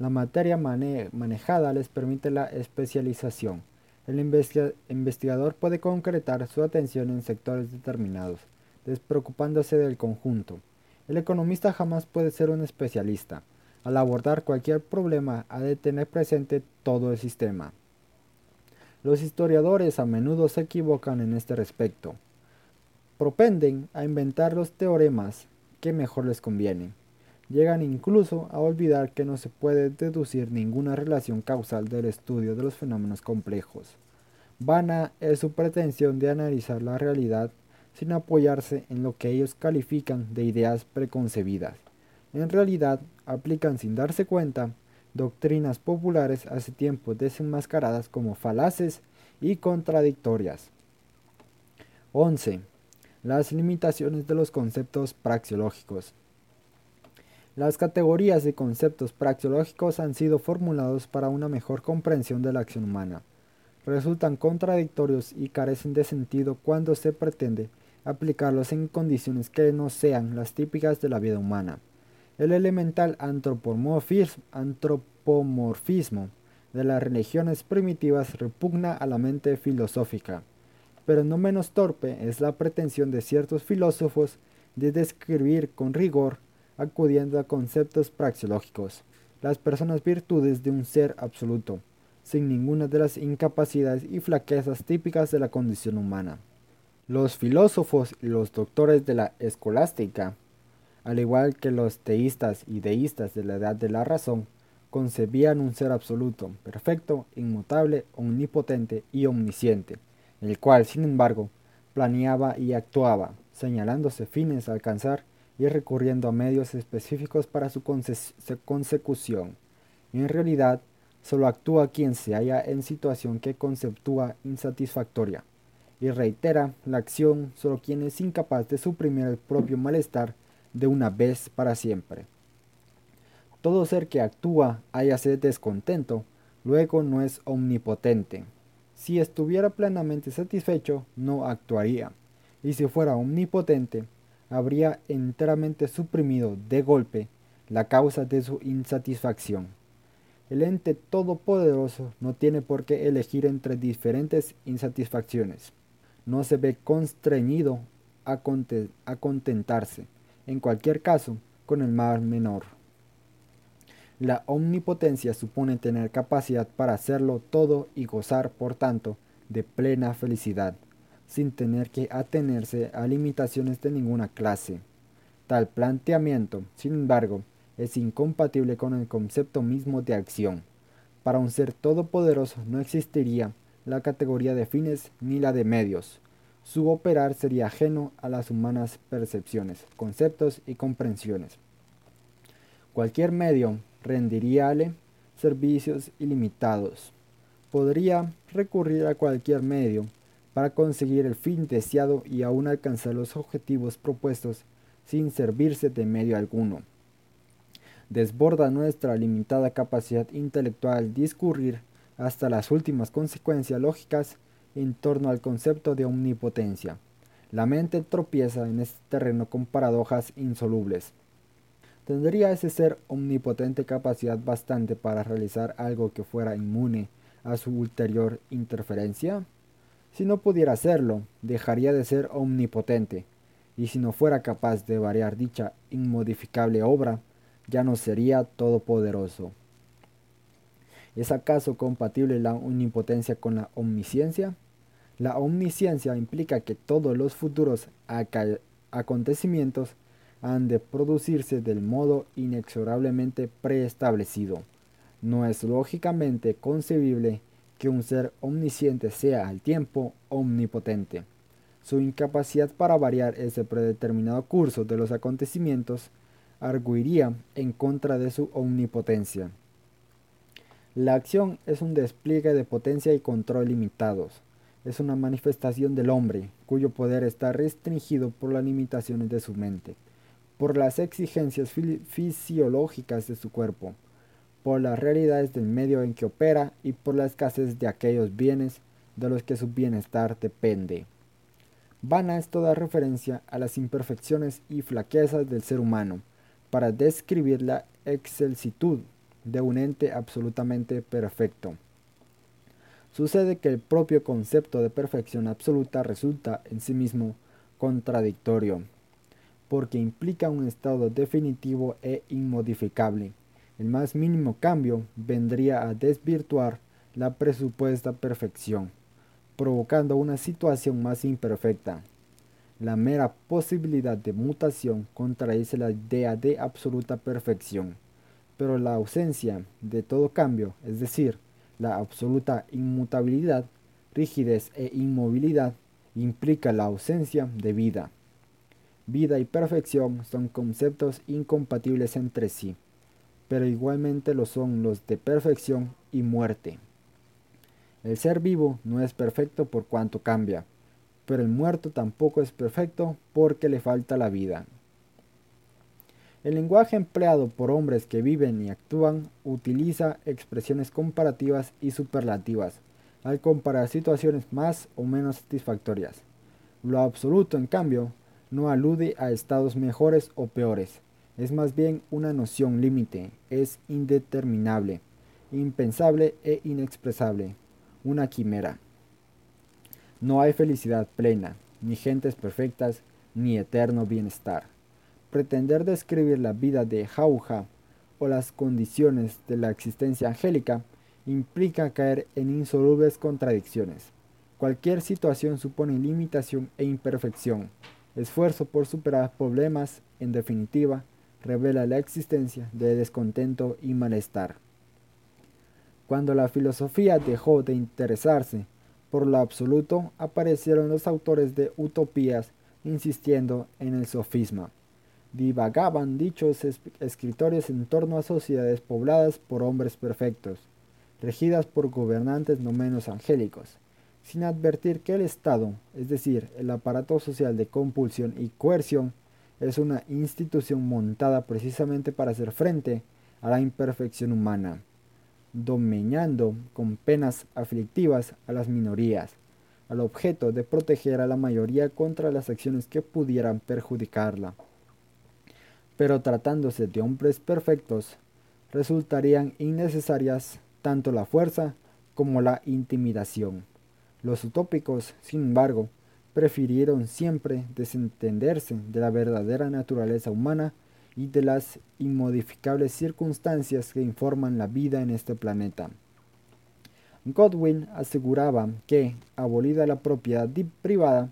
La materia manejada les permite la especialización. El investigador puede concretar su atención en sectores determinados, despreocupándose del conjunto. El economista jamás puede ser un especialista al abordar cualquier problema ha de tener presente todo el sistema. Los historiadores a menudo se equivocan en este respecto. Propenden a inventar los teoremas que mejor les conviene. Llegan incluso a olvidar que no se puede deducir ninguna relación causal del estudio de los fenómenos complejos. Vana es su pretensión de analizar la realidad sin apoyarse en lo que ellos califican de ideas preconcebidas en realidad aplican sin darse cuenta doctrinas populares hace tiempo desenmascaradas como falaces y contradictorias. 11. Las limitaciones de los conceptos praxeológicos. Las categorías y conceptos praxeológicos han sido formulados para una mejor comprensión de la acción humana. Resultan contradictorios y carecen de sentido cuando se pretende aplicarlos en condiciones que no sean las típicas de la vida humana. El elemental antropomorfismo de las religiones primitivas repugna a la mente filosófica, pero no menos torpe es la pretensión de ciertos filósofos de describir con rigor, acudiendo a conceptos praxeológicos, las personas virtudes de un ser absoluto, sin ninguna de las incapacidades y flaquezas típicas de la condición humana. Los filósofos y los doctores de la escolástica, al igual que los teístas y deístas de la edad de la razón, concebían un ser absoluto, perfecto, inmutable, omnipotente y omnisciente, el cual, sin embargo, planeaba y actuaba, señalándose fines a alcanzar y recurriendo a medios específicos para su consecución. En realidad, solo actúa quien se halla en situación que conceptúa insatisfactoria, y reitera la acción solo quien es incapaz de suprimir el propio malestar de una vez para siempre. Todo ser que actúa háyase descontento, luego no es omnipotente. Si estuviera plenamente satisfecho, no actuaría, y si fuera omnipotente, habría enteramente suprimido de golpe la causa de su insatisfacción. El ente todopoderoso no tiene por qué elegir entre diferentes insatisfacciones. No se ve constreñido a, a contentarse, en cualquier caso, con el mal menor. La omnipotencia supone tener capacidad para hacerlo todo y gozar, por tanto, de plena felicidad, sin tener que atenerse a limitaciones de ninguna clase. Tal planteamiento, sin embargo, es incompatible con el concepto mismo de acción. Para un ser todopoderoso no existiría la categoría de fines ni la de medios. Su operar sería ajeno a las humanas percepciones, conceptos y comprensiones. Cualquier medio rendiríale servicios ilimitados. Podría recurrir a cualquier medio para conseguir el fin deseado y aún alcanzar los objetivos propuestos sin servirse de medio alguno. Desborda nuestra limitada capacidad intelectual discurrir hasta las últimas consecuencias lógicas en torno al concepto de omnipotencia. La mente tropieza en este terreno con paradojas insolubles. ¿Tendría ese ser omnipotente capacidad bastante para realizar algo que fuera inmune a su ulterior interferencia? Si no pudiera hacerlo, dejaría de ser omnipotente, y si no fuera capaz de variar dicha inmodificable obra, ya no sería todopoderoso. ¿Es acaso compatible la omnipotencia con la omnisciencia? La omnisciencia implica que todos los futuros acontecimientos han de producirse del modo inexorablemente preestablecido. No es lógicamente concebible que un ser omnisciente sea al tiempo omnipotente. Su incapacidad para variar ese predeterminado curso de los acontecimientos arguiría en contra de su omnipotencia. La acción es un despliegue de potencia y control limitados. Es una manifestación del hombre, cuyo poder está restringido por las limitaciones de su mente por las exigencias fisiológicas de su cuerpo, por las realidades del medio en que opera y por la escasez de aquellos bienes de los que su bienestar depende. Vana es toda referencia a las imperfecciones y flaquezas del ser humano para describir la excelsitud de un ente absolutamente perfecto. Sucede que el propio concepto de perfección absoluta resulta en sí mismo contradictorio porque implica un estado definitivo e inmodificable. El más mínimo cambio vendría a desvirtuar la presupuesta perfección, provocando una situación más imperfecta. La mera posibilidad de mutación contradice la idea de absoluta perfección, pero la ausencia de todo cambio, es decir, la absoluta inmutabilidad, rigidez e inmovilidad, implica la ausencia de vida. Vida y perfección son conceptos incompatibles entre sí, pero igualmente lo son los de perfección y muerte. El ser vivo no es perfecto por cuanto cambia, pero el muerto tampoco es perfecto porque le falta la vida. El lenguaje empleado por hombres que viven y actúan utiliza expresiones comparativas y superlativas al comparar situaciones más o menos satisfactorias. Lo absoluto, en cambio, no alude a estados mejores o peores, es más bien una noción límite, es indeterminable, impensable e inexpresable, una quimera. No hay felicidad plena, ni gentes perfectas, ni eterno bienestar. Pretender describir la vida de Jauja o las condiciones de la existencia angélica implica caer en insolubles contradicciones. Cualquier situación supone limitación e imperfección. Esfuerzo por superar problemas, en definitiva, revela la existencia de descontento y malestar. Cuando la filosofía dejó de interesarse por lo absoluto, aparecieron los autores de utopías insistiendo en el sofisma divagaban dichos escritores en torno a sociedades pobladas por hombres perfectos, regidas por gobernantes no menos angélicos, sin advertir que el Estado, es decir, el aparato social de compulsión y coerción, es una institución montada precisamente para hacer frente a la imperfección humana, dominando con penas aflictivas a las minorías, al objeto de proteger a la mayoría contra las acciones que pudieran perjudicarla pero tratándose de hombres perfectos, resultarían innecesarias tanto la fuerza como la intimidación. Los utópicos, sin embargo, prefirieron siempre desentenderse de la verdadera naturaleza humana y de las inmodificables circunstancias que informan la vida en este planeta. Godwin aseguraba que, abolida la propiedad privada,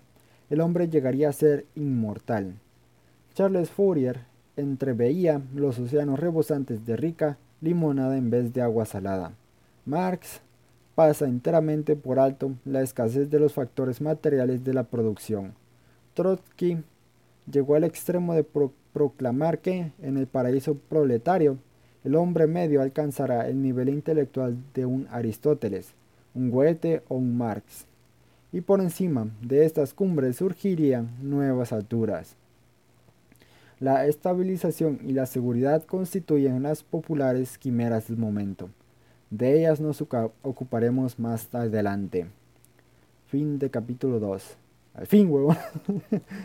el hombre llegaría a ser inmortal. Charles Fourier entreveía los océanos rebosantes de rica limonada en vez de agua salada. Marx pasa enteramente por alto la escasez de los factores materiales de la producción. Trotsky llegó al extremo de proclamar que, en el paraíso proletario, el hombre medio alcanzará el nivel intelectual de un Aristóteles, un Goethe o un Marx. Y por encima de estas cumbres surgirían nuevas alturas. La estabilización y la seguridad constituyen las populares quimeras del momento. De ellas nos ocuparemos más adelante. Fin de capítulo 2. Al fin, huevo. [LAUGHS]